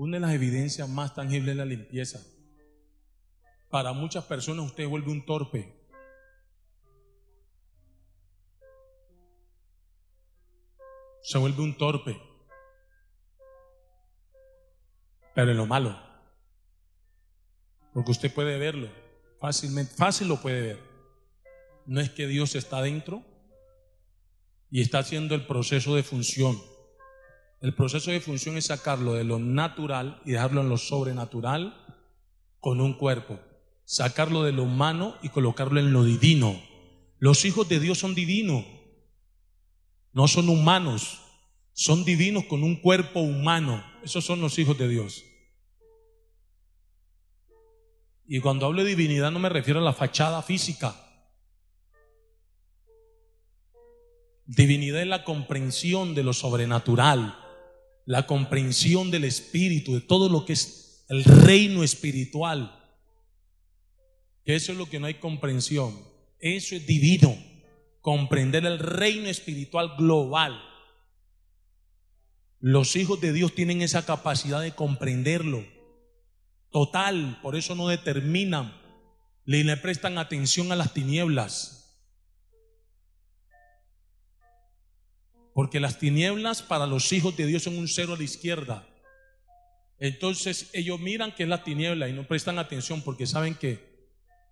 Una de las evidencias más tangibles es la limpieza. Para muchas personas usted vuelve un torpe. Se vuelve un torpe pero en lo malo. Porque usted puede verlo fácilmente, fácil lo puede ver. No es que Dios está dentro y está haciendo el proceso de función. El proceso de función es sacarlo de lo natural y dejarlo en lo sobrenatural con un cuerpo. sacarlo de lo humano y colocarlo en lo divino. Los hijos de Dios son divinos, no son humanos, son divinos con un cuerpo humano. Esos son los hijos de Dios. Y cuando hablo de divinidad no me refiero a la fachada física. Divinidad es la comprensión de lo sobrenatural, la comprensión del espíritu, de todo lo que es el reino espiritual. Que eso es lo que no hay comprensión. Eso es divino. Comprender el reino espiritual global. Los hijos de Dios tienen esa capacidad de comprenderlo. Total, por eso no determinan, ni le prestan atención a las tinieblas. Porque las tinieblas para los hijos de Dios son un cero a la izquierda. Entonces ellos miran que es la tiniebla y no prestan atención porque saben que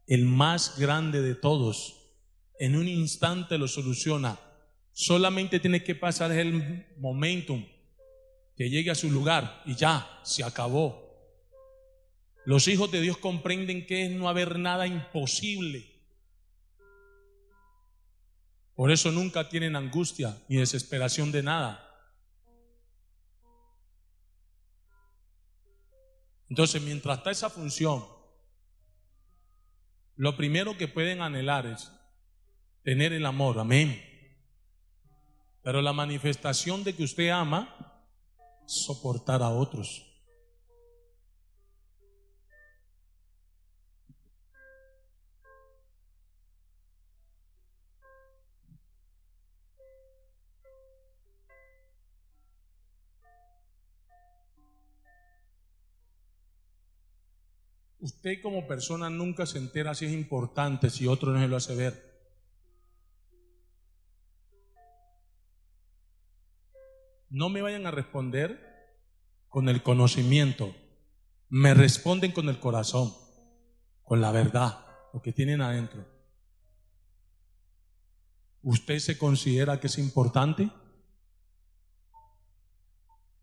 el más grande de todos en un instante lo soluciona. Solamente tiene que pasar el momentum que llegue a su lugar y ya, se acabó. Los hijos de Dios comprenden que es no haber nada imposible. Por eso nunca tienen angustia ni desesperación de nada. Entonces, mientras está esa función, lo primero que pueden anhelar es tener el amor, amén. Pero la manifestación de que usted ama, soportar a otros. Usted como persona nunca se entera si es importante, si otro no se lo hace ver. No me vayan a responder con el conocimiento. Me responden con el corazón, con la verdad, lo que tienen adentro. ¿Usted se considera que es importante?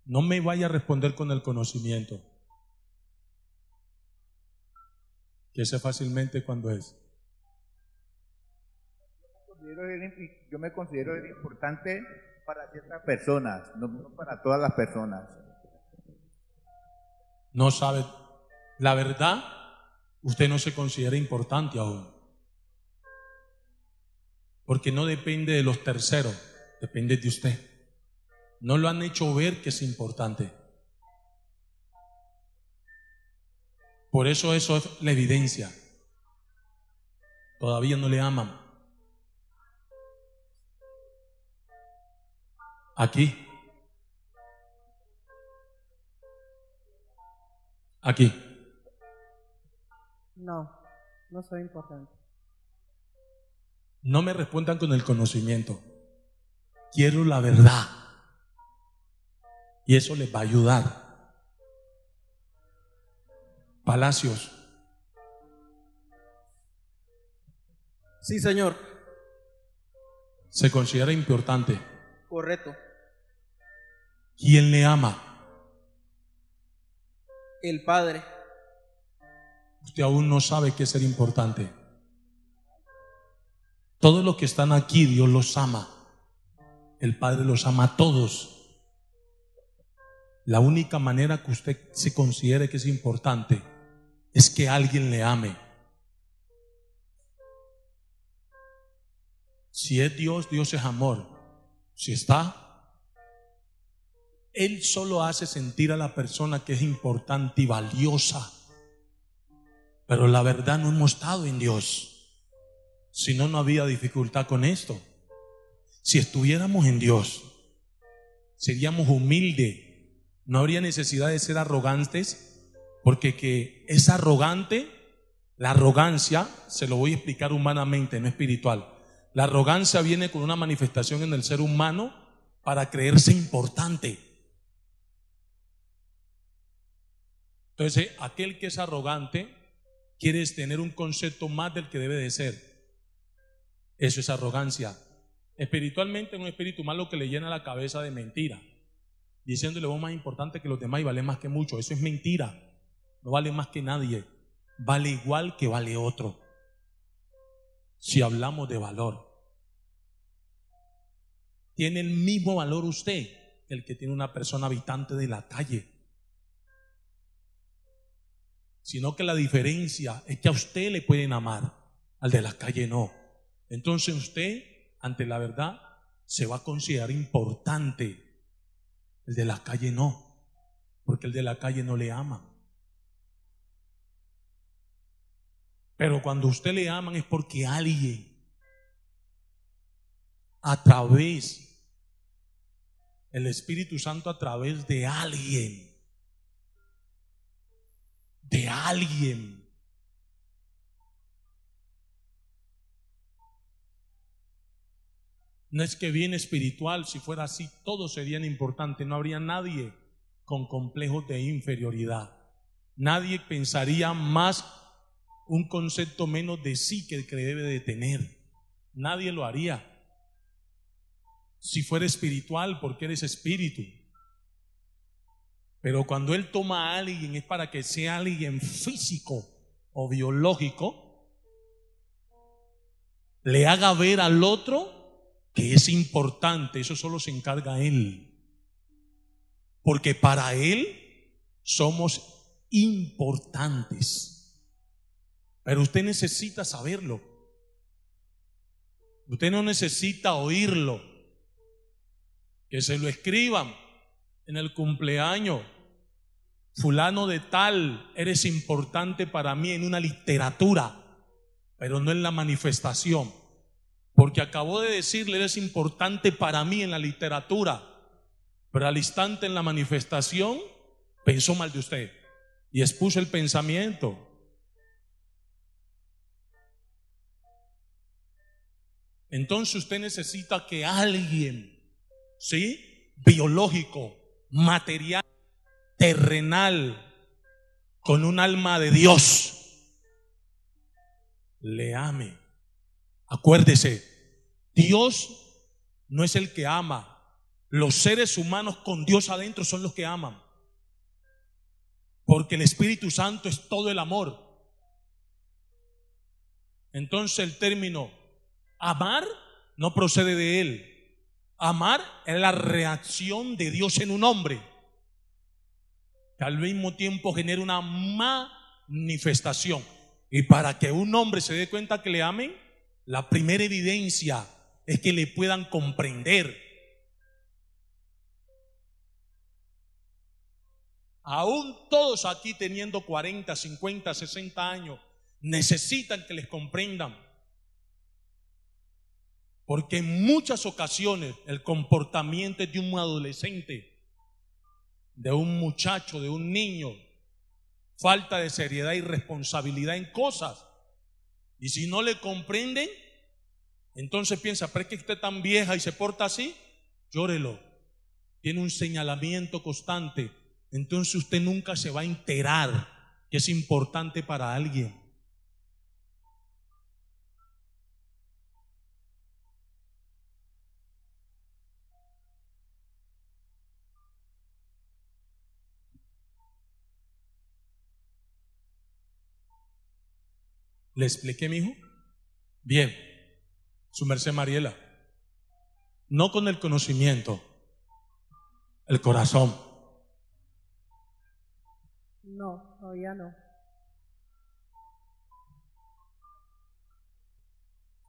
No me vaya a responder con el conocimiento. Que sé fácilmente cuando es. Yo me considero importante para ciertas personas, no para todas las personas. No sabe, la verdad, usted no se considera importante aún. Porque no depende de los terceros, depende de usted. No lo han hecho ver que es importante. Por eso eso es la evidencia. Todavía no le aman. Aquí. Aquí. No, no soy importante. No me respondan con el conocimiento. Quiero la verdad. Y eso les va a ayudar. Palacios. Sí, señor. Se considera importante. Correcto. ¿Quién le ama? El Padre. Usted aún no sabe qué es ser importante. Todos los que están aquí, Dios los ama. El Padre los ama a todos. La única manera que usted se considere que es importante es que alguien le ame. Si es Dios, Dios es amor. Si está, Él solo hace sentir a la persona que es importante y valiosa. Pero la verdad no hemos estado en Dios. Si no, no había dificultad con esto. Si estuviéramos en Dios, seríamos humildes. No habría necesidad de ser arrogantes porque que es arrogante, la arrogancia, se lo voy a explicar humanamente, no espiritual. La arrogancia viene con una manifestación en el ser humano para creerse importante. Entonces, aquel que es arrogante quiere tener un concepto más del que debe de ser. Eso es arrogancia. Espiritualmente, un espíritu malo que le llena la cabeza de mentira, diciéndole vos más importante que los demás y vale más que mucho. Eso es mentira no vale más que nadie. vale igual que vale otro. Si hablamos de valor. Tiene el mismo valor usted que el que tiene una persona habitante de la calle. Sino que la diferencia es que a usted le pueden amar, al de la calle no. Entonces usted, ante la verdad, se va a considerar importante. El de la calle no, porque el de la calle no le ama. Pero cuando usted le aman es porque alguien a través el Espíritu Santo a través de alguien de alguien No es que bien espiritual, si fuera así, todos serían importantes, no habría nadie con complejos de inferioridad. Nadie pensaría más un concepto menos de sí que el que debe de tener. Nadie lo haría. Si fuera espiritual, porque eres espíritu. Pero cuando Él toma a alguien es para que sea alguien físico o biológico, le haga ver al otro que es importante, eso solo se encarga Él. Porque para Él somos importantes. Pero usted necesita saberlo. Usted no necesita oírlo. Que se lo escriban en el cumpleaños. Fulano de tal, eres importante para mí en una literatura, pero no en la manifestación. Porque acabó de decirle, eres importante para mí en la literatura, pero al instante en la manifestación pensó mal de usted y expuso el pensamiento. Entonces usted necesita que alguien, ¿sí? Biológico, material, terrenal, con un alma de Dios, le ame. Acuérdese, Dios no es el que ama. Los seres humanos con Dios adentro son los que aman. Porque el Espíritu Santo es todo el amor. Entonces el término Amar no procede de él. Amar es la reacción de Dios en un hombre que al mismo tiempo genera una manifestación. Y para que un hombre se dé cuenta que le amen, la primera evidencia es que le puedan comprender. Aún todos aquí teniendo 40, 50, 60 años, necesitan que les comprendan. Porque en muchas ocasiones el comportamiento de un adolescente, de un muchacho, de un niño, falta de seriedad y responsabilidad en cosas. Y si no le comprenden, entonces piensa, pero es que usted tan vieja y se porta así, llórelo. Tiene un señalamiento constante. Entonces usted nunca se va a enterar que es importante para alguien. ¿Le expliqué, mi hijo? Bien. Su merced Mariela. No con el conocimiento, el corazón. No, todavía no.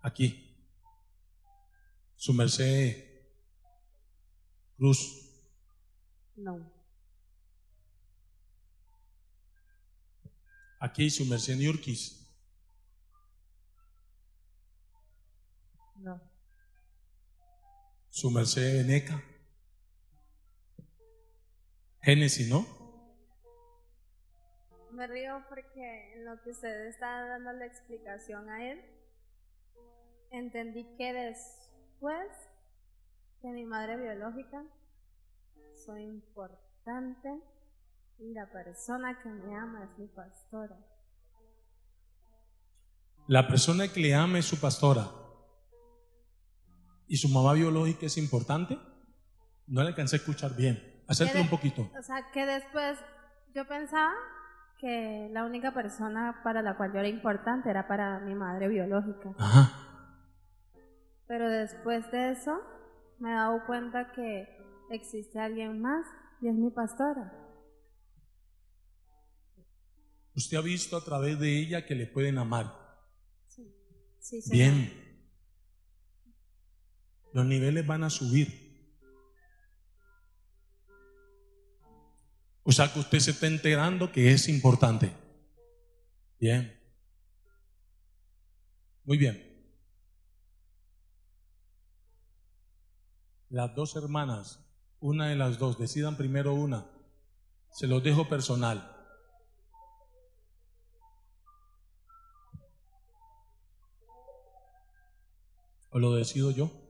Aquí. Su merced Cruz. No. Aquí su merced Niurquis. No. Su merced Neca. Génesis, ¿no? Me río porque en lo que usted está dando la explicación a él, entendí que después de mi madre biológica, soy importante y la persona que me ama es mi pastora. La persona que le ama es su pastora. ¿Y su mamá biológica es importante? No le alcancé a escuchar bien. Acércalo un poquito. O sea, que después yo pensaba que la única persona para la cual yo era importante era para mi madre biológica. Ajá. Pero después de eso me he dado cuenta que existe alguien más y es mi pastora. Usted ha visto a través de ella que le pueden amar. Sí, señor. Bien. Los niveles van a subir. O sea que usted se está enterando que es importante. Bien. Muy bien. Las dos hermanas, una de las dos, decidan primero una. Se los dejo personal. ¿O lo decido yo?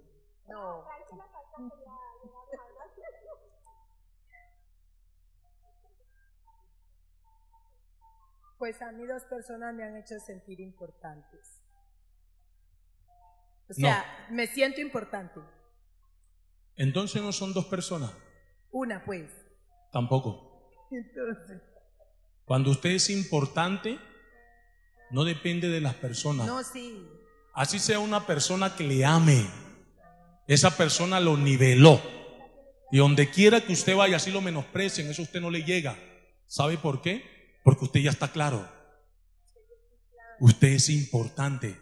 Pues a mí dos personas me han hecho sentir importantes. O sea, me siento importante. Entonces no son dos personas. Una, pues. Tampoco. Entonces. Cuando usted es importante, no depende de las personas. No, sí. Así sea una persona que le ame, esa persona lo niveló. Y donde quiera que usted vaya, así lo menosprecien, eso a usted no le llega. ¿Sabe por qué? Porque usted ya está claro. Usted es importante.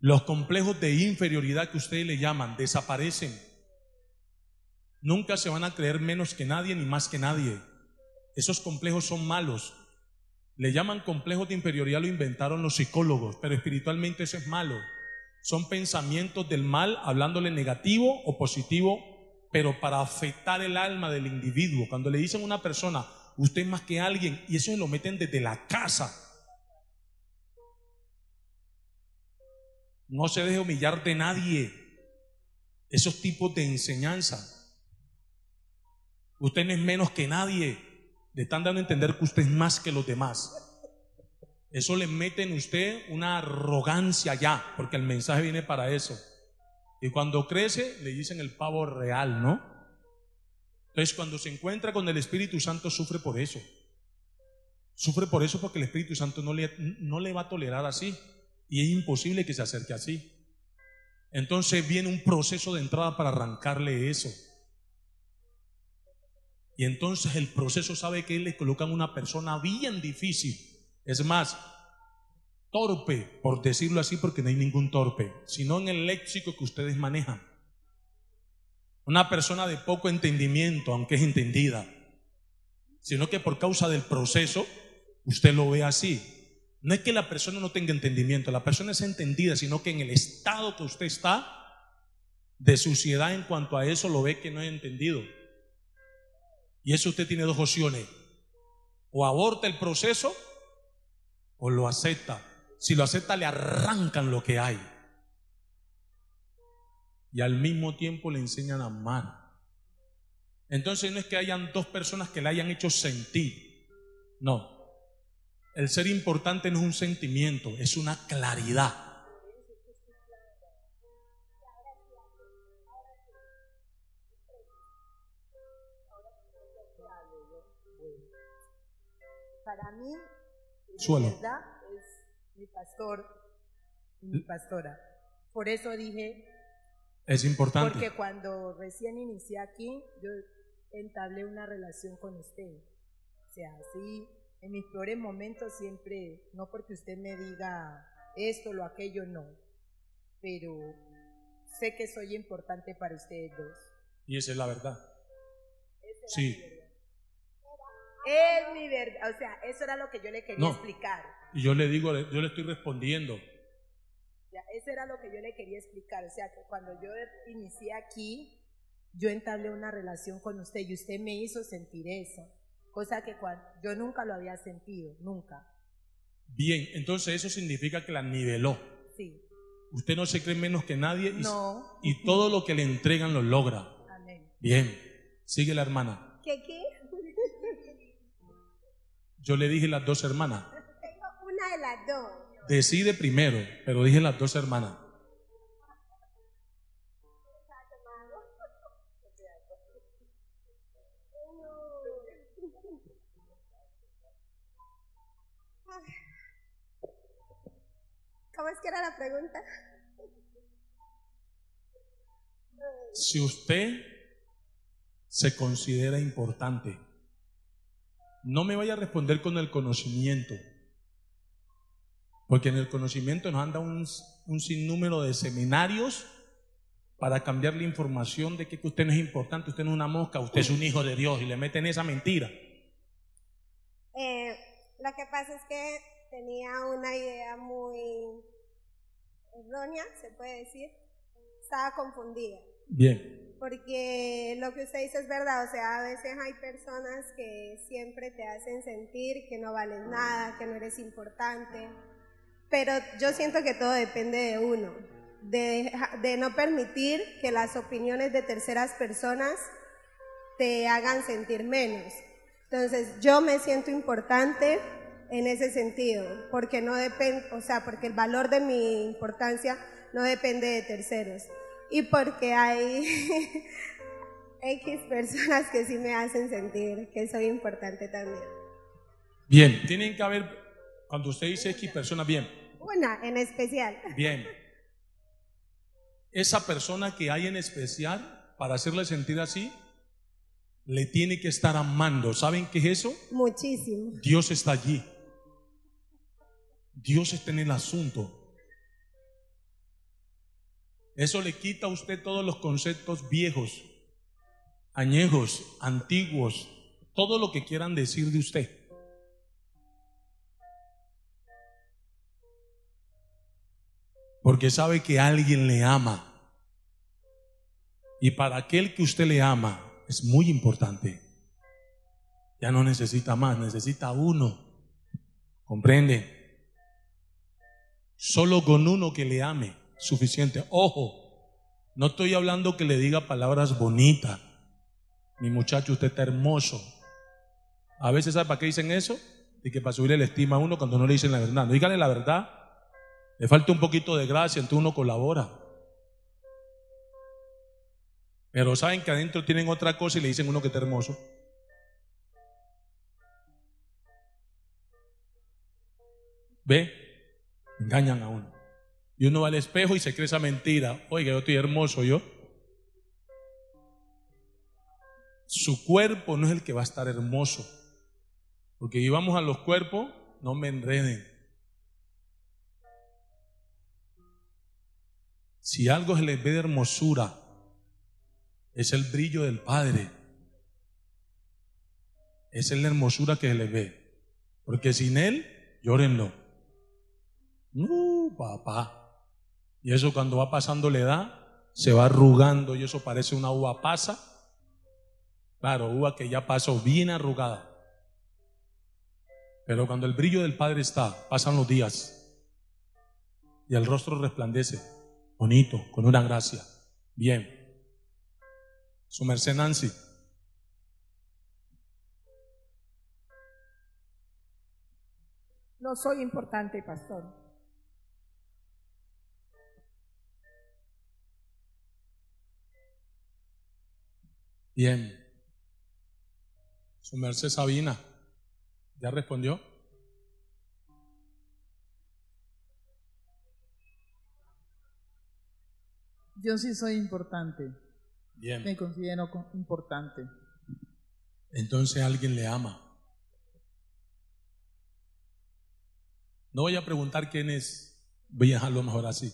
Los complejos de inferioridad que ustedes le llaman desaparecen. Nunca se van a creer menos que nadie ni más que nadie. Esos complejos son malos. Le llaman complejos de inferioridad, lo inventaron los psicólogos, pero espiritualmente eso es malo. Son pensamientos del mal, hablándole negativo o positivo, pero para afectar el alma del individuo. Cuando le dicen a una persona, usted es más que alguien, y eso se lo meten desde la casa. No se deje humillar de nadie. Esos tipos de enseñanza. Usted no es menos que nadie. Le están dando a entender que usted es más que los demás. Eso le mete en usted una arrogancia ya, porque el mensaje viene para eso. Y cuando crece, le dicen el pavo real, ¿no? Entonces, cuando se encuentra con el Espíritu Santo, sufre por eso. Sufre por eso porque el Espíritu Santo no le, no le va a tolerar así. Y es imposible que se acerque así. Entonces viene un proceso de entrada para arrancarle eso. Y entonces el proceso sabe que le colocan una persona bien difícil. Es más, torpe, por decirlo así, porque no hay ningún torpe, sino en el léxico que ustedes manejan. Una persona de poco entendimiento, aunque es entendida, sino que por causa del proceso, usted lo ve así. No es que la persona no tenga entendimiento, la persona es entendida, sino que en el estado que usted está de suciedad en cuanto a eso lo ve que no es entendido. Y eso usted tiene dos opciones. O aborta el proceso o lo acepta. Si lo acepta le arrancan lo que hay. Y al mismo tiempo le enseñan a amar. Entonces no es que hayan dos personas que le hayan hecho sentir. No. El ser importante no es un sentimiento, es una claridad. Para mí, Suelo. verdad, es mi pastor y mi pastora. Por eso dije, Es importante. porque cuando recién inicié aquí, yo entablé una relación con usted. O sea, sí, en mis peores momentos siempre, no porque usted me diga esto o aquello, no. Pero sé que soy importante para ustedes dos. Y esa es la verdad. Sí. Es mi verdad, o sea, eso era lo que yo le quería No. explicar. Y yo le digo, yo le estoy respondiendo. Ya, eso era lo que yo le quería explicar. O sea, que cuando yo inicié aquí, yo entablé una relación con usted y usted me hizo sentir eso. Cosa que yo nunca lo había sentido, nunca. Bien, entonces eso significa que la niveló. Sí. Usted no se cree menos que nadie y, No. y todo lo que le entregan lo logra. Amén. Bien, sigue la hermana. ¿Qué qué? Yo le dije las dos hermanas. Tengo una de las dos. Decide primero, pero dije las dos hermanas. ¿Cómo es que era la pregunta? Si usted se considera importante, no me vaya a responder con el conocimiento, porque en el conocimiento nos anda un, un sinnúmero de seminarios para cambiar la información de que usted no es importante, usted no es una mosca, usted es un hijo de Dios y le meten esa mentira. Eh, lo que pasa es que tenía una idea muy errónea, se puede decir. Estaba confundida. Bien. Porque lo que usted dice es verdad, o sea, a veces hay personas que siempre te hacen sentir que no vales nada, que no eres importante, pero yo siento que todo depende de uno, de, de no permitir que las opiniones de terceras personas te hagan sentir menos. Entonces, yo me siento importante en ese sentido, porque no depende, o sea, porque el valor de mi importancia no depende de terceros y porque hay X personas que sí me hacen sentir que soy importante también. Bien, tienen que haber, cuando usted dice X personas, bien, Una en especial. bien. Esa persona que hay en especial, para hacerle sentir así, le tiene que estar amando. ¿Saben qué es eso? Muchísimo. Dios está allí. Dios está en el asunto. Eso le quita a usted todos los conceptos viejos, añejos, antiguos, todo lo que quieran decir de usted. Porque sabe que alguien le ama. Y para aquel que usted le ama es muy importante. Ya no necesita más, necesita uno. ¿Comprende? Solo con uno que le ame, suficiente. Ojo, no estoy hablando que le diga palabras bonitas. Mi muchacho, usted está hermoso. A veces, ¿sabe para qué dicen eso? Y que para subirle la estima a uno cuando no le dicen la verdad. No dígale la verdad. Le falta un poquito de gracia, entonces uno colabora. Pero saben que adentro tienen otra cosa y le dicen uno que está hermoso. ¿Ve? Engañan a uno. Y uno va al espejo y se cree esa mentira. Oiga, yo estoy hermoso yo. Su cuerpo no es el que va a estar hermoso. Porque íbamos a los cuerpos, no me enreden. Si algo se les ve de hermosura, es el brillo del Padre. Es la hermosura que se les ve. Porque sin Él, llórenlo. No, papá. Y eso cuando va pasando la edad, se va arrugando y eso parece una uva pasa. Claro, uva que ya pasó bien arrugada. Pero cuando el brillo del Padre está, pasan los días y el rostro resplandece, bonito, con una gracia. Bien. Su merced Nancy. No soy importante, pastor. Bien. Su merced Sabina. ¿Ya respondió? Yo sí soy importante. Bien. Me considero co- importante. Entonces alguien le ama. No voy a preguntar quién es. Voy a dejarlo mejor así.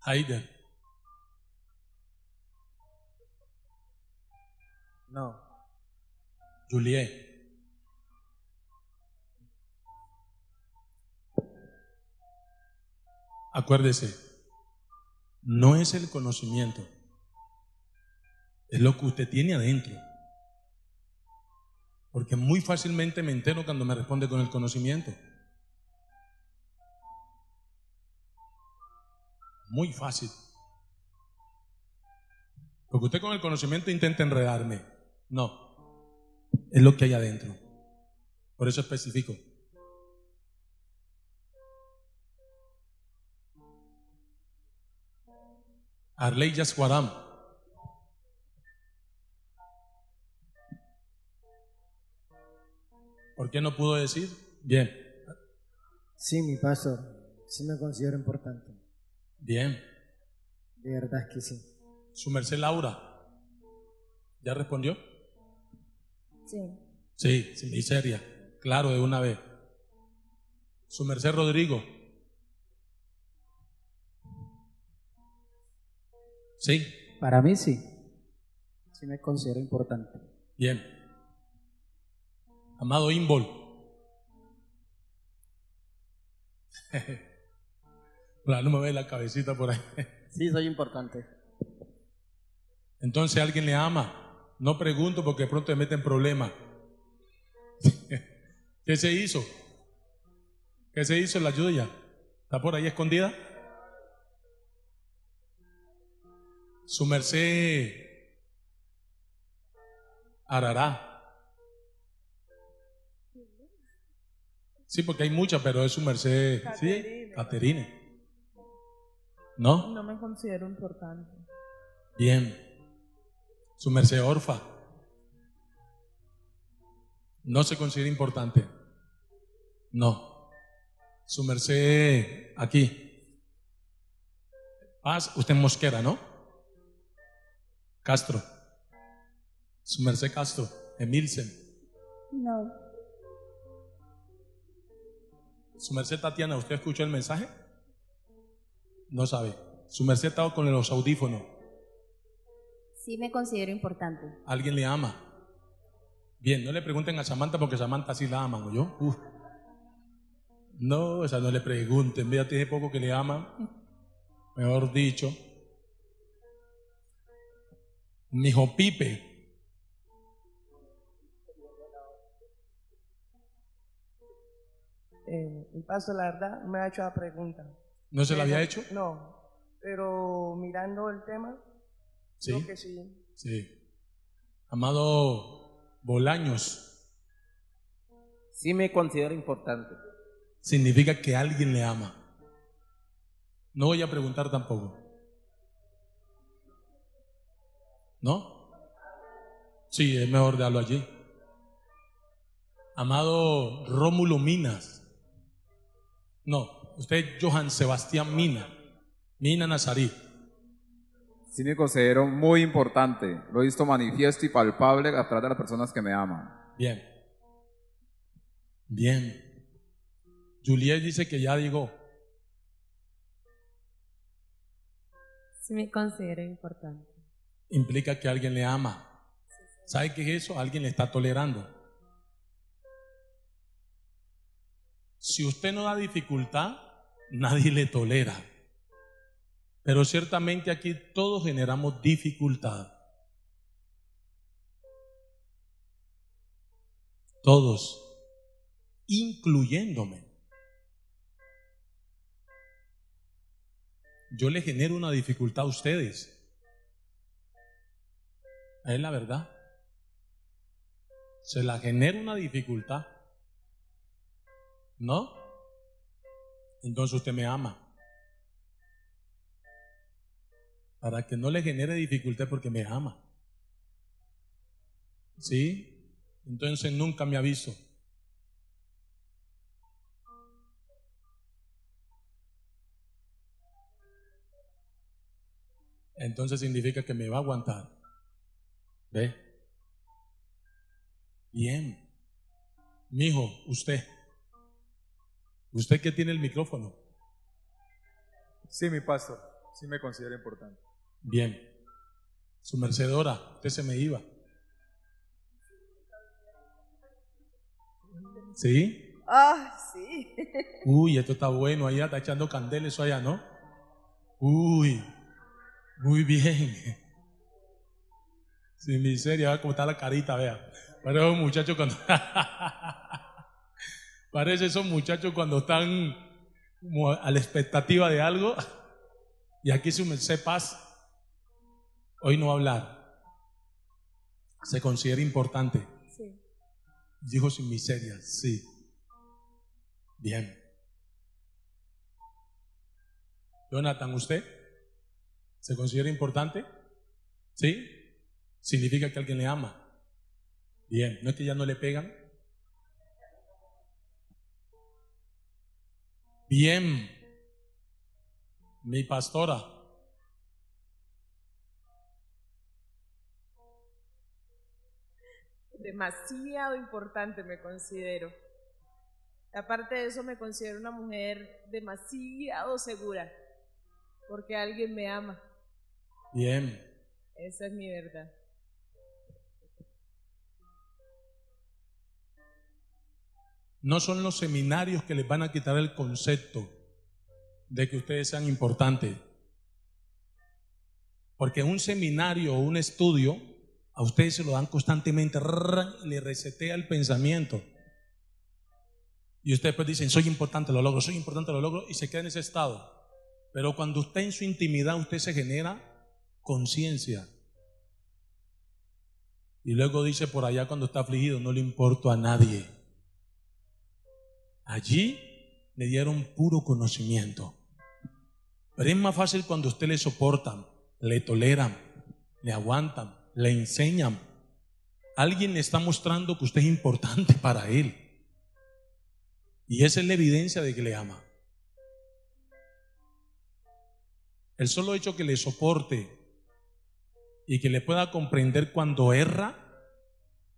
Haider. No. Juliet. Acuérdese, no es el conocimiento, es lo que usted tiene adentro. Porque muy fácilmente me entero cuando me responde con el conocimiento. Muy fácil. Porque usted con el conocimiento intenta enredarme. No. Es lo que hay adentro. Por eso especifico. Arley Yasguaram. ¿Por qué no pudo decir? Bien, Sí, mi pastor, sí me considero importante. bien. De verdad es que sí. Su merced Laura. ¿Ya respondió? Sí. Sí, sin miseria. Claro, de una vez. Su merced Rodrigo. Sí, Para mí sí. Sí me considero importante. bien. Amado Imbol. No me ve la cabecita por ahí. Sí, soy importante. Entonces alguien le ama. No pregunto porque de pronto me meten problemas. ¿Qué se hizo? ¿Qué se hizo en la lluvia? ¿Está por ahí escondida? Su merced arará. Sí, porque hay muchas, pero es su merced. Sí, Caterine. ¿No? No me considero importante. Bien. Su merced orfa. No se considera importante. No. Su merced aquí. Paz, usted es Mosquera, ¿no? Castro. Su merced Castro. Emilsen. No. Su merced Tatiana, ¿usted escuchó el mensaje? No sabe. Su merced estaba con los audífonos. Sí me considero importante. Alguien le ama. Bien, no le pregunten a Samantha porque Samantha sí la aman, ¿o yo? Uf. No, o sea, no le pregunten. Vea, tiene poco que le aman. Mejor dicho. Mi hijo Pipe. Eh, mi pastor, la verdad, me ha hecho la pregunta. ¿No se la había hecho? No, pero mirando el tema, Sí. creo que sí. Sí. Amado Bolaños, Sí me considero importante. significa que alguien le ama. No voy a preguntar tampoco. ¿No? Sí, es mejor darlo allí. Amado Rómulo Minas. No, usted es Johan Sebastián Mina. Mina Nazarí. Sí me considero muy importante. Lo he visto manifiesto y palpable a través de las personas que me aman. Bien. Bien. Juliet dice que ya digo. Sí me considero importante. implica que alguien le ama. ¿Sabe qué es eso? Alguien le está tolerando. Si usted no da dificultad, nadie le tolera. Pero ciertamente aquí todos generamos dificultad. Todos, incluyéndome. Yo le genero una dificultad a ustedes. Es la verdad. Se la genera una dificultad. ¿No? Entonces usted me ama. Para que no le genere dificultad porque me ama. ¿Sí? Entonces nunca me aviso. Entonces significa que me va a aguantar. ¿Ve? Bien. Mijo, usted. Usted que tiene el micrófono. Sí, mi pastor, sí me considero importante. Bien. Su mercedora, usted se me iba. ¿Sí? Ah, sí. Uy, esto está bueno. Allá está echando candela eso allá, ¿no? Uy, muy bien. Sin miseria, vea cómo está la carita, vea. Parece esos muchachos cuando. Parece esos muchachos cuando están como a la expectativa de algo. Y aquí su merced paz. Hoy no hablar. Se considera importante. Sí. Dijo sin miseria, sí. Bien. Jonathan, ¿usted? ¿Se considera importante? ¿Sí? Significa que alguien le ama. Bien, ¿no es que ya no le pegan? Bien, mi pastora. Demasiado importante me considero. Aparte de eso, me considero una mujer demasiado segura, porque alguien me ama. Bien, Esa es mi verdad. no son los seminarios que les van a quitar el concepto de que ustedes sean importantes. Porque un seminario o un estudio a ustedes se lo dan constantemente le resetea el pensamiento. Y ustedes pues dicen, soy importante, lo logro, soy importante, lo logro, y se queda en ese estado. Pero cuando usted en su intimidad, usted se genera conciencia. Y luego dice por allá cuando está afligido, no le importo a nadie. Allí le dieron puro conocimiento. Pero es más fácil cuando usted le soportan, le toleran, le aguantan, le enseñan. Alguien le está mostrando que usted es importante para él. Y esa es la evidencia de que le ama. El solo hecho que le soporte y que le pueda comprender cuando erra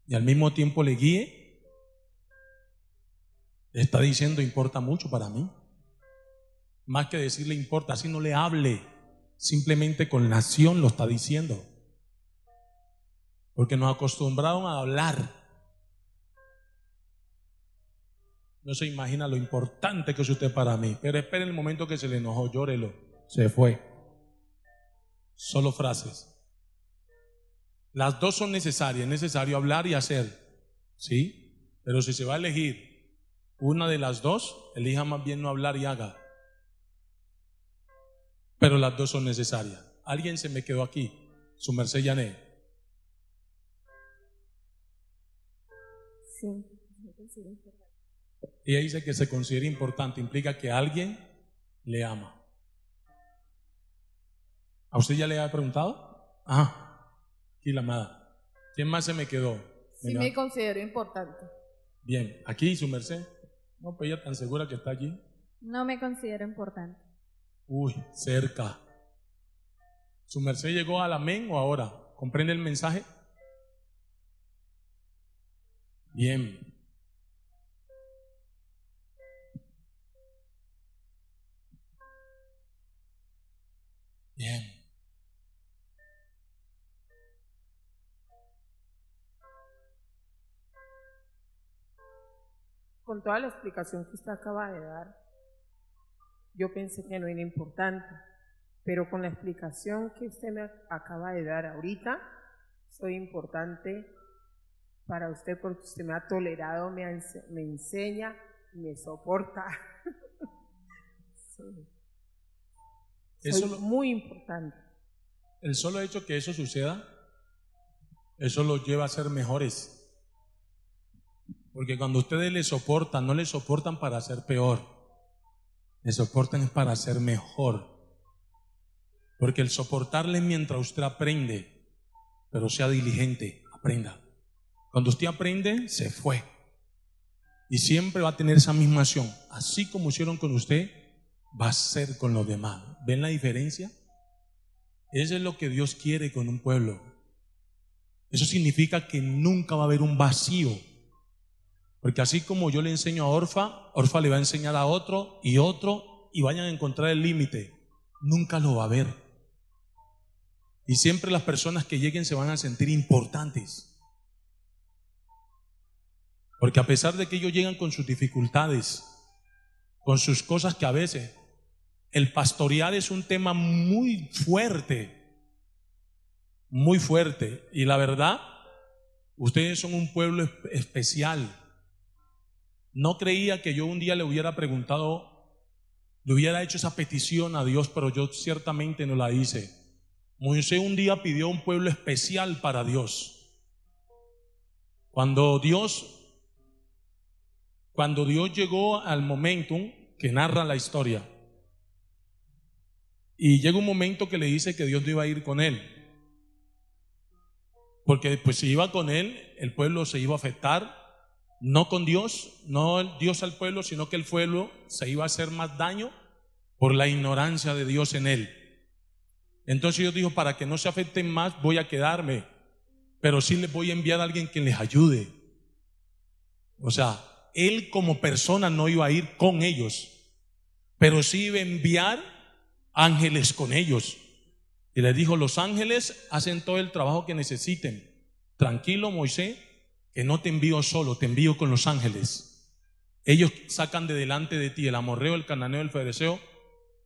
y al mismo tiempo le guíe, le está diciendo importa mucho para mí. Más que decirle importa, así no le hable, simplemente con nación lo está diciendo. Porque nos acostumbraron a hablar. No se imagina lo importante que es usted para mí. Pero espere el momento que se le enojó, llórelo. Se fue. Solo frases. Las dos son necesarias. Es necesario hablar y hacer. ¿Sí? Pero si se va a elegir una de las dos, elija más bien no hablar y haga. Pero las dos son necesarias. Alguien se me quedó aquí. Su merced Yané. Sí, me considero importante. Ella dice que se considera importante. Implica que alguien le ama. ¿A usted ya le había preguntado? Ah, aquí la amada. ¿Quién más se me quedó? Sí Venga. me considero importante. Bien, aquí su merced. No, pues ella tan segura que está allí. No me considero importante. Uy, cerca. ¿Su merced llegó al amén o ahora? ¿Comprende el mensaje? Bien. Bien. Con toda la explicación que usted acaba de dar, yo pensé que no era importante, pero con la explicación que usted me acaba de dar ahorita, soy importante para usted porque usted me ha tolerado, me, ense- me enseña, me soporta. Sí. Eso lo- muy importante. El solo hecho que eso suceda, eso los lleva a ser mejores. Porque cuando ustedes le soportan, no le soportan para ser peor, le soportan es para ser mejor. Porque el soportarle mientras usted aprende, pero sea diligente, aprenda. Cuando usted aprende, se fue. Y siempre va a tener esa misma acción. Así como hicieron con usted, va a ser con los demás. ¿Ven la diferencia? Eso es lo que Dios quiere con un pueblo. Eso significa que nunca va a haber un vacío. Porque así como yo le enseño a Orfa, Orfa le va a enseñar a otro y otro y vayan a encontrar el límite. Nunca lo va a haber. Y siempre las personas que lleguen se van a sentir importantes. Porque a pesar de que ellos llegan con sus dificultades, con sus cosas que a veces el pastorear es un tema muy fuerte, muy fuerte. Y la verdad, ustedes son un pueblo espe- especial. No creía que yo un día le hubiera preguntado, le hubiera hecho esa petición a Dios, pero yo ciertamente no la hice. Moisés un día pidió un pueblo especial para Dios. Cuando Dios, cuando Dios llegó al momentum que narra la historia, Y llega un momento que le dice que Dios no iba a ir con él. Porque pues si iba con él, el pueblo se iba a afectar, no con Dios, no Dios al pueblo, sino que el pueblo se iba a hacer más daño por la ignorancia de Dios en él. Entonces Dios dijo, para que no se afecten más, voy a quedarme, pero sí les voy a enviar a alguien que les ayude. O sea, él como persona no iba a ir con ellos, pero sí iba a enviar ángeles con ellos. Y les dijo, los ángeles hacen todo el trabajo que necesiten. Tranquilo, Moisés, que no te envío solo, te envío con los ángeles. Ellos sacan de delante de ti el amorreo, el cananeo, el fereceo.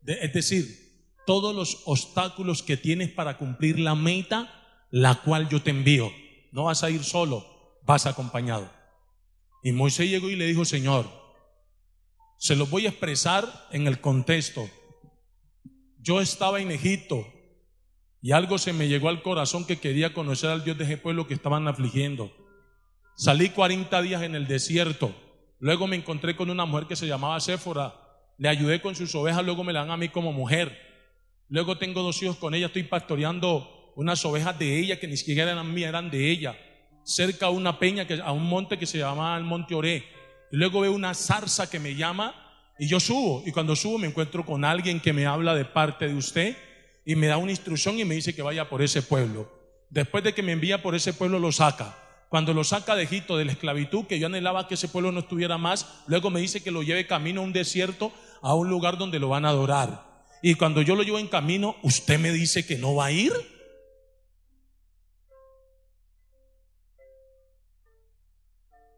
es decir, todos los obstáculos que tienes para cumplir la meta, la cual yo te envío. No vas a ir solo, vas acompañado. Y Moisés llegó y le dijo, Señor, se lo voy a expresar en el contexto. Yo estaba en Egipto y algo se me llegó al corazón que quería conocer al Dios de ese pueblo que estaban afligiendo. Salí 40 días en el desierto. Luego me encontré con una mujer que se llamaba Séfora. Le ayudé con sus ovejas, luego me la dan a mí como mujer. Luego tengo dos hijos con ella, estoy pastoreando unas ovejas de ella que ni siquiera eran mías, eran de ella cerca a una peña, que, a un monte que se llama el Monte Oré. Y luego veo una zarza que me llama y yo subo. Y cuando subo me encuentro con alguien que me habla de parte de usted y me da una instrucción y me dice que vaya por ese pueblo. Después de que me envía por ese pueblo, lo saca. Cuando lo saca de Egipto, de la esclavitud, que yo anhelaba que ese pueblo no estuviera más, luego me dice que lo lleve camino a un desierto, a un lugar donde lo van a adorar. Y cuando yo lo llevo en camino, usted me dice que no va a ir.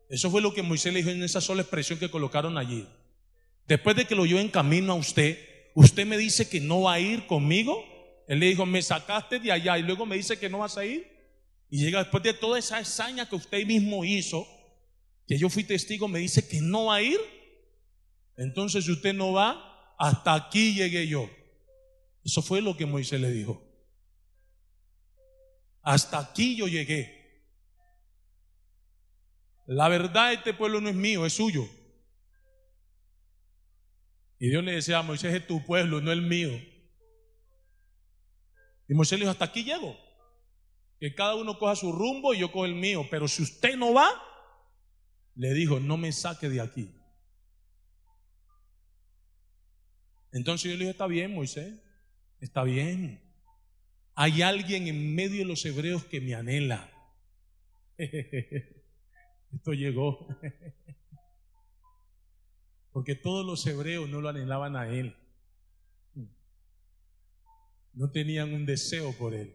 Eso fue lo que Moisés le dijo en esa sola expresión que colocaron allí. Después de que lo yo en camino a usted, usted me dice que no va a ir conmigo. Él le dijo, me sacaste de allá y luego me dice que no vas a ir. Y llega después de toda esa hazaña que usted mismo hizo, que yo fui testigo, me dice que no va a ir. Entonces si usted no va, hasta aquí llegué yo. Eso fue lo que Moisés le dijo. Hasta aquí yo llegué. La verdad, este pueblo no es mío, es suyo. Y Dios le decía a Moisés, es tu pueblo, no el mío. Y Moisés le dijo, hasta aquí llego. Que cada uno coja su rumbo y yo cojo el mío. Pero si usted no va, le dijo, no me saque de aquí. Entonces yo le dije, está bien, Moisés, está bien. Hay alguien en medio de los hebreos que me anhela. Esto llegó. Porque todos los hebreos no lo anhelaban a él. No tenían un deseo por él.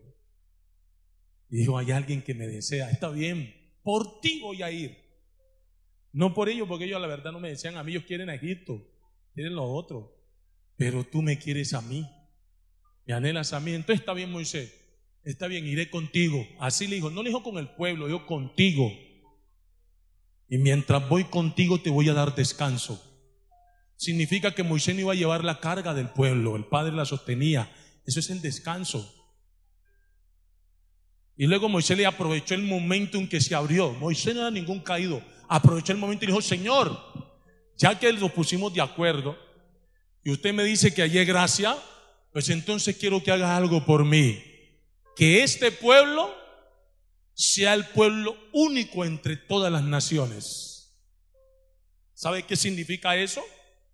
Y dijo, hay alguien que me desea. Está bien, por ti voy a ir. No por ellos, porque ellos la verdad no me decían a mí, ellos quieren a Egipto, quieren lo otro. Pero tú me quieres a mí, me anhelas a mí. Entonces está bien, Moisés, está bien, iré contigo. Así le dijo, no le dijo con el pueblo, yo contigo. Y mientras voy contigo te voy a dar descanso. Significa que Moisés no iba a llevar la carga del pueblo, el Padre la sostenía. Eso es el descanso. Y luego Moisés le aprovechó el momento en que se abrió. Moisés no era ningún caído. Aprovechó el momento y dijo, Señor, ya que nos pusimos de acuerdo y usted me dice que es gracia, pues entonces quiero que haga algo por mí. Que este pueblo sea el pueblo único entre todas las naciones. ¿Sabe qué significa eso?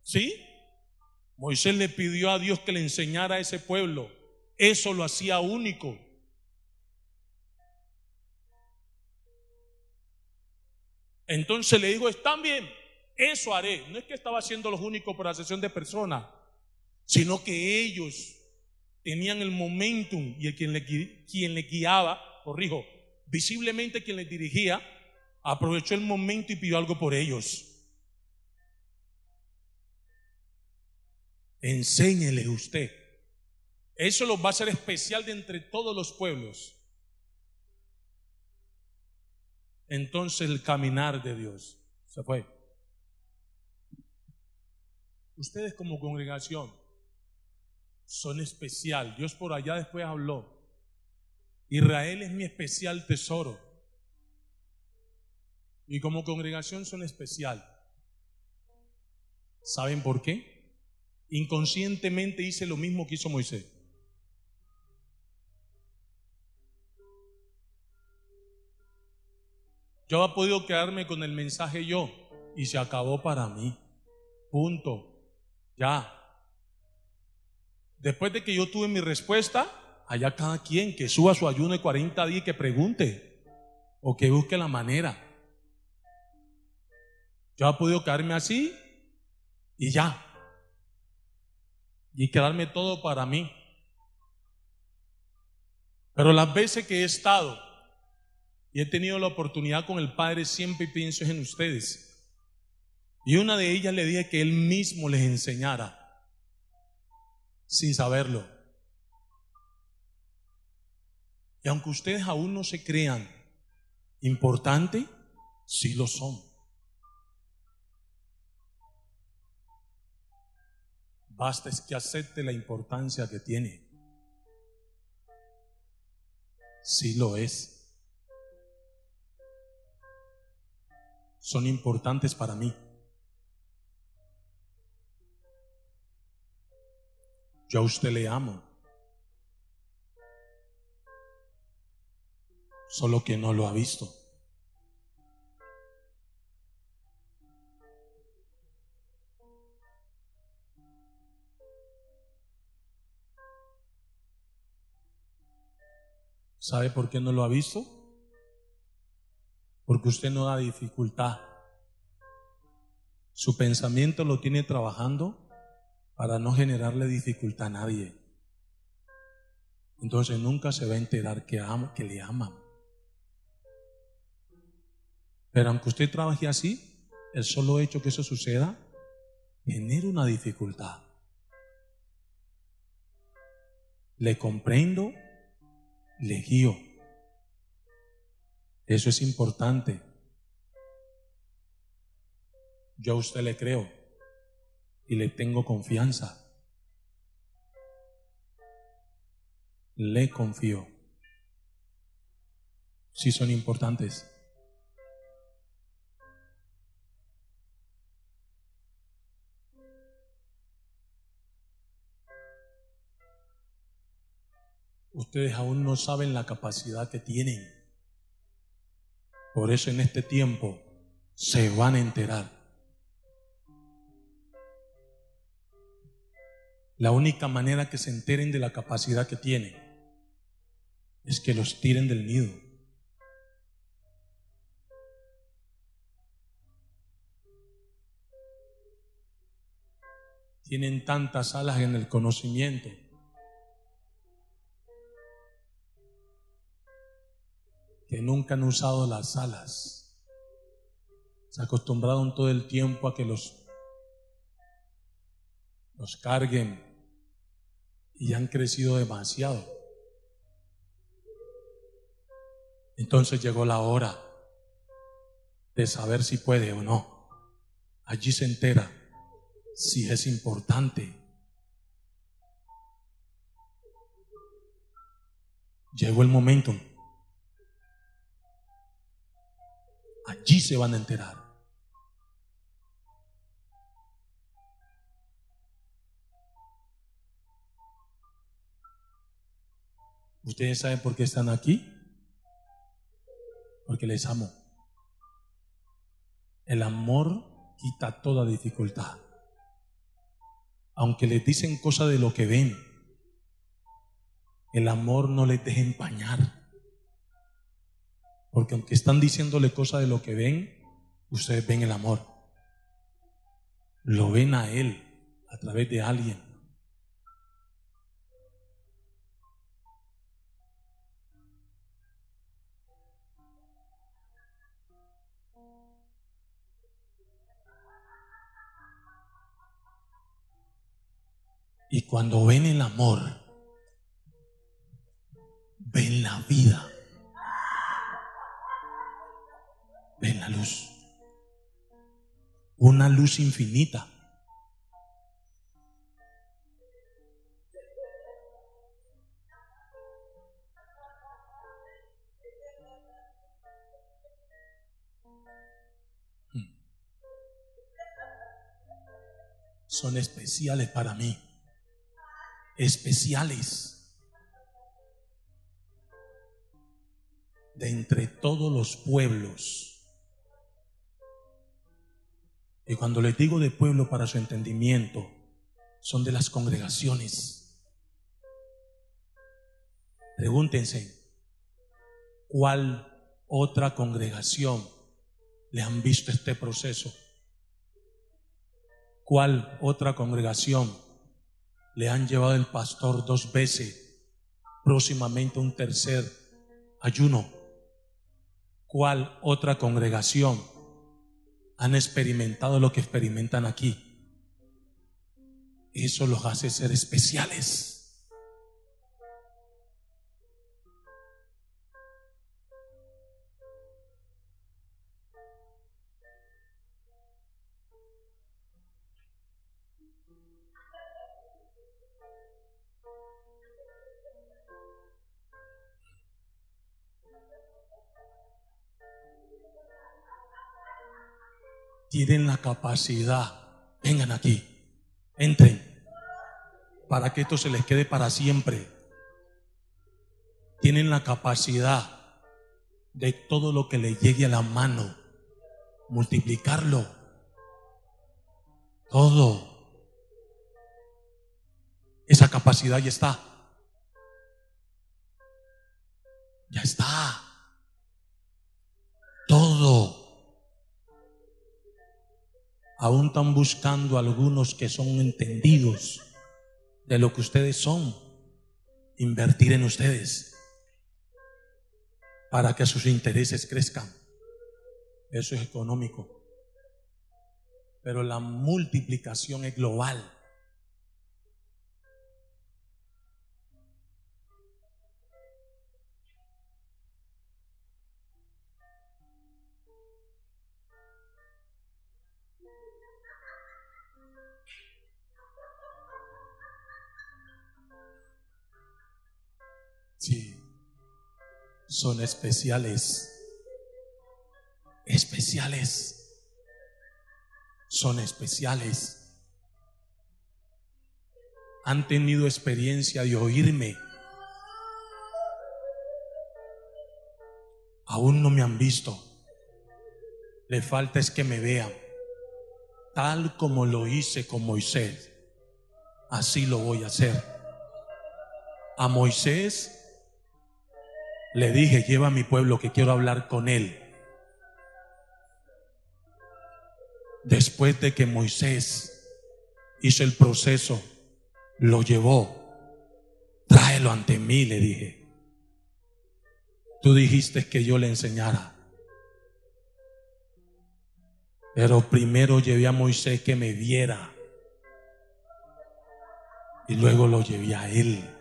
¿Sí? Moisés le pidió a Dios que le enseñara a ese pueblo. Eso lo hacía único. Entonces le digo, están bien, eso haré. No es que estaba haciendo los únicos por la sesión de personas, sino que ellos tenían el momentum y el quien le, quien le guiaba, corrijo, visiblemente quien les dirigía, aprovechó el momento y pidió algo por ellos. Enséñele usted. Eso lo va a hacer especial de entre todos los pueblos. Entonces el caminar de Dios se fue. Ustedes como congregación son especial. Dios por allá después habló. Israel es mi especial tesoro. Y como congregación son especial. ¿Saben por qué? Inconscientemente hice lo mismo que hizo Moisés. Yo había podido quedarme con el mensaje yo y se acabó para mí. Punto. Ya. Después de que yo tuve mi respuesta, allá cada quien que suba su ayuno de 40 días y que pregunte o que busque la manera. Yo he podido quedarme así y ya. Y quedarme todo para mí. Pero las veces que he estado y he tenido la oportunidad con el Padre, siempre pienso en ustedes. Y una de ellas le dije que Él mismo les enseñara, sin saberlo. Y aunque ustedes aún no se crean importante, sí lo son. Basta es que acepte la importancia que tiene. Sí lo es. Son importantes para mí. Yo a usted le amo. Solo que no lo ha visto. ¿Sabe por qué no lo ha visto? Porque usted no da dificultad. Su pensamiento lo tiene trabajando para no generarle dificultad a nadie. Entonces nunca se va a enterar que, ama, que le aman. Pero aunque usted trabaje así, el solo hecho que eso suceda genera una dificultad. Le comprendo, le guío. Eso es importante. Yo a usted le creo y le tengo confianza. Le confío. Si son importantes. Ustedes aún no saben la capacidad que tienen. Por eso en este tiempo se van a enterar. La única manera que se enteren de la capacidad que tienen es que los tiren del nido. Tienen tantas alas en el conocimiento que nunca han usado las alas. Se acostumbraron todo el tiempo a que los, los carguen y han crecido demasiado. Entonces llegó la hora de saber si puede o no. Allí se entera si es importante. Llegó el momento Allí se van a enterar. ¿Ustedes saben por qué están aquí? Porque les amo. El amor quita toda dificultad. Aunque les dicen cosas de lo que ven, el amor no les deja empañar. Porque aunque están diciéndole cosas de lo que ven, ustedes ven el amor. Lo ven a Él a través de alguien. Y cuando ven el amor, ven la vida. Ven la luz. Una luz infinita. Son especiales para mí. Especiales. De entre todos los pueblos Y cuando les digo de pueblo para su entendimiento, son de las congregaciones. Pregúntense, ¿cuál otra congregación le han visto este proceso? ¿Cuál otra congregación le han llevado el pastor dos veces, próximamente un tercer ayuno? ¿Cuál otra congregación han experimentado lo que experimentan aquí? Eso los hace ser especiales. Tienen la capacidad, vengan aquí, entren, para que esto se les quede para siempre. Tienen la capacidad de todo lo que les llegue a la mano, multiplicarlo. Todo. Esa capacidad ya está. Ya está. Aún están buscando algunos que son entendidos de lo que ustedes son. Invertir en ustedes para que sus intereses crezcan. Eso es económico. Pero la multiplicación es global. Son especiales. Especiales. Son especiales. Han tenido experiencia de oírme. Aún no me han visto. Le falta es que me vean. Tal como lo hice con Moisés, así lo voy a hacer. A Moisés le dije, lleva a mi pueblo que quiero hablar con él. Después de que Moisés hizo el proceso, lo llevó. Tráelo ante mí, le dije. Tú dijiste que yo le enseñara. Pero primero llevé a Moisés que me viera. Y luego lo llevé a él.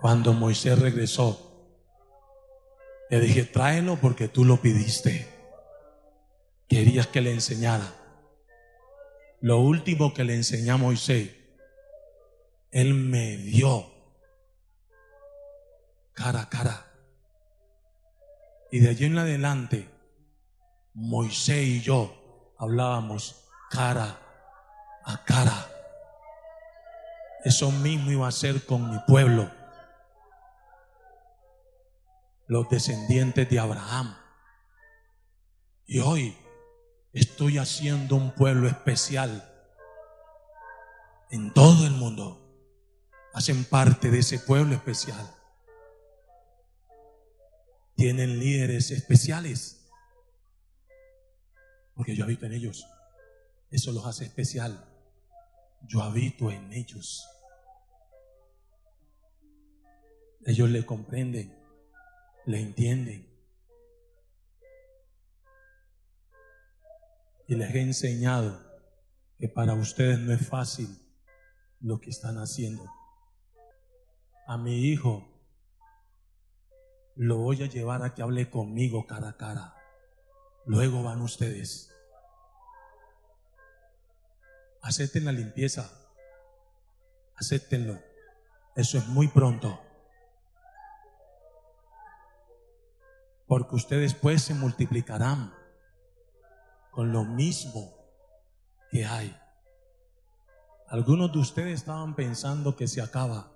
Cuando Moisés regresó, le dije, tráelo porque tú lo pidiste. Querías que le enseñara. Lo último que le enseñé a Moisés, él me dio cara a cara. Y de allí en adelante, Moisés y yo hablábamos cara a cara. Eso mismo iba a ser con mi pueblo los descendientes de Abraham. Y hoy estoy haciendo un pueblo especial en todo el mundo. Hacen parte de ese pueblo especial. Tienen líderes especiales. Porque yo habito en ellos. Eso los hace especial. Yo habito en ellos. Ellos le comprenden le entienden. Y les he enseñado que para ustedes no es fácil lo que están haciendo. A mi hijo lo voy a llevar a que hable conmigo cara a cara. Luego van ustedes. Acepten la limpieza. Acéptenlo. Eso es muy pronto. Porque ustedes pues se multiplicarán con lo mismo que hay. Algunos de ustedes estaban pensando que se acaba.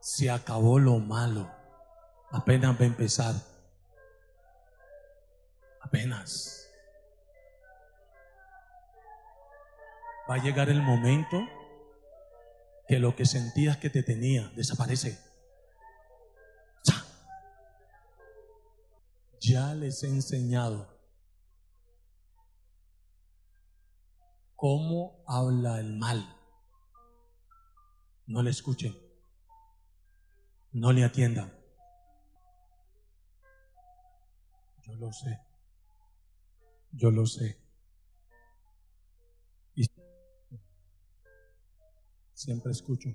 Se acabó lo malo. Apenas va a empezar. Apenas. Va a llegar el momento que lo que sentías que te tenía desaparece. Ya les he enseñado cómo habla el mal. No le escuchen. No le atiendan. Yo lo sé. Yo lo sé. Y siempre escucho.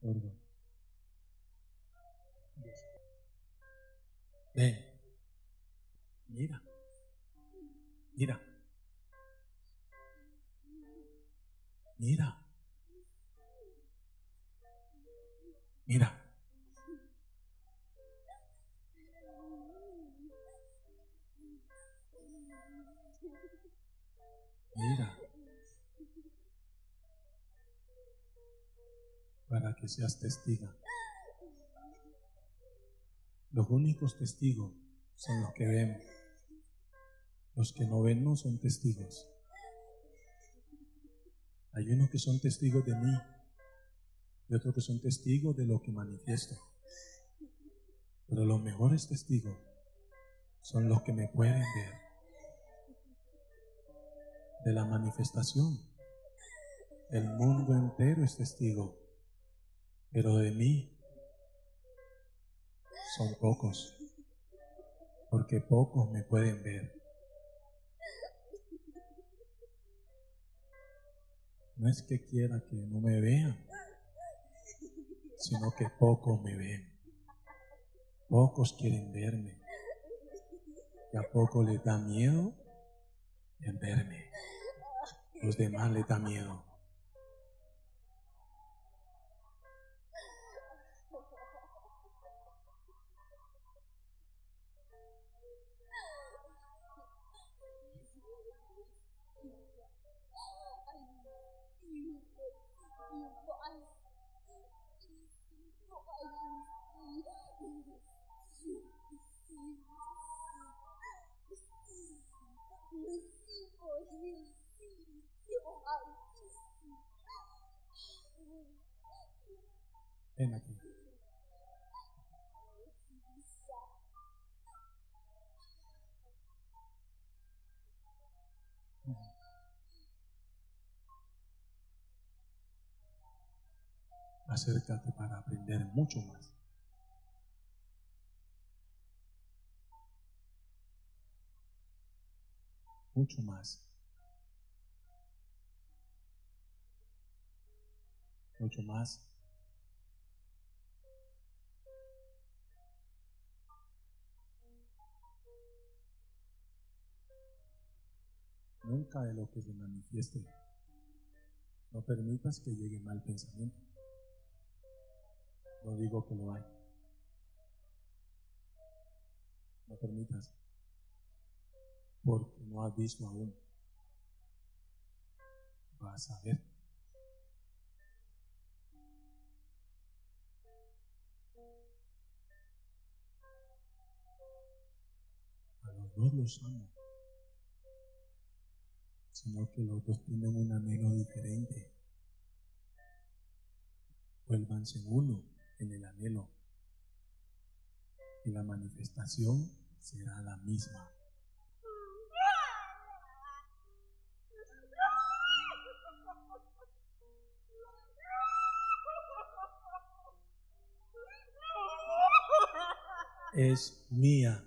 Sordo. Ven. Mira. Mira. Mira. Mira. Mira. Para que seas testiga. Los únicos testigos son los que ven. Los que no ven no son testigos. Hay unos que son testigos de mí y otros que son testigos de lo que manifiesto. Pero los mejores testigos son los que me pueden ver de la manifestación. El mundo entero es testigo, pero de mí son pocos, porque pocos me pueden ver. No es que quiera que no me vean, sino que pocos me ven. Pocos quieren verme. Y a poco les da miedo en verme. Los demás les da miedo. Ven aquí. Acércate para aprender mucho más. Mucho más. Mucho más. Nunca de lo que se manifieste. No permitas que llegue mal pensamiento. No digo que lo hay. No permitas. Porque no has visto aún. Vas a ver. A los dos los amo sino que los dos tienen un anhelo diferente. Vuélvanse uno en el anhelo y la manifestación será la misma. Es mía.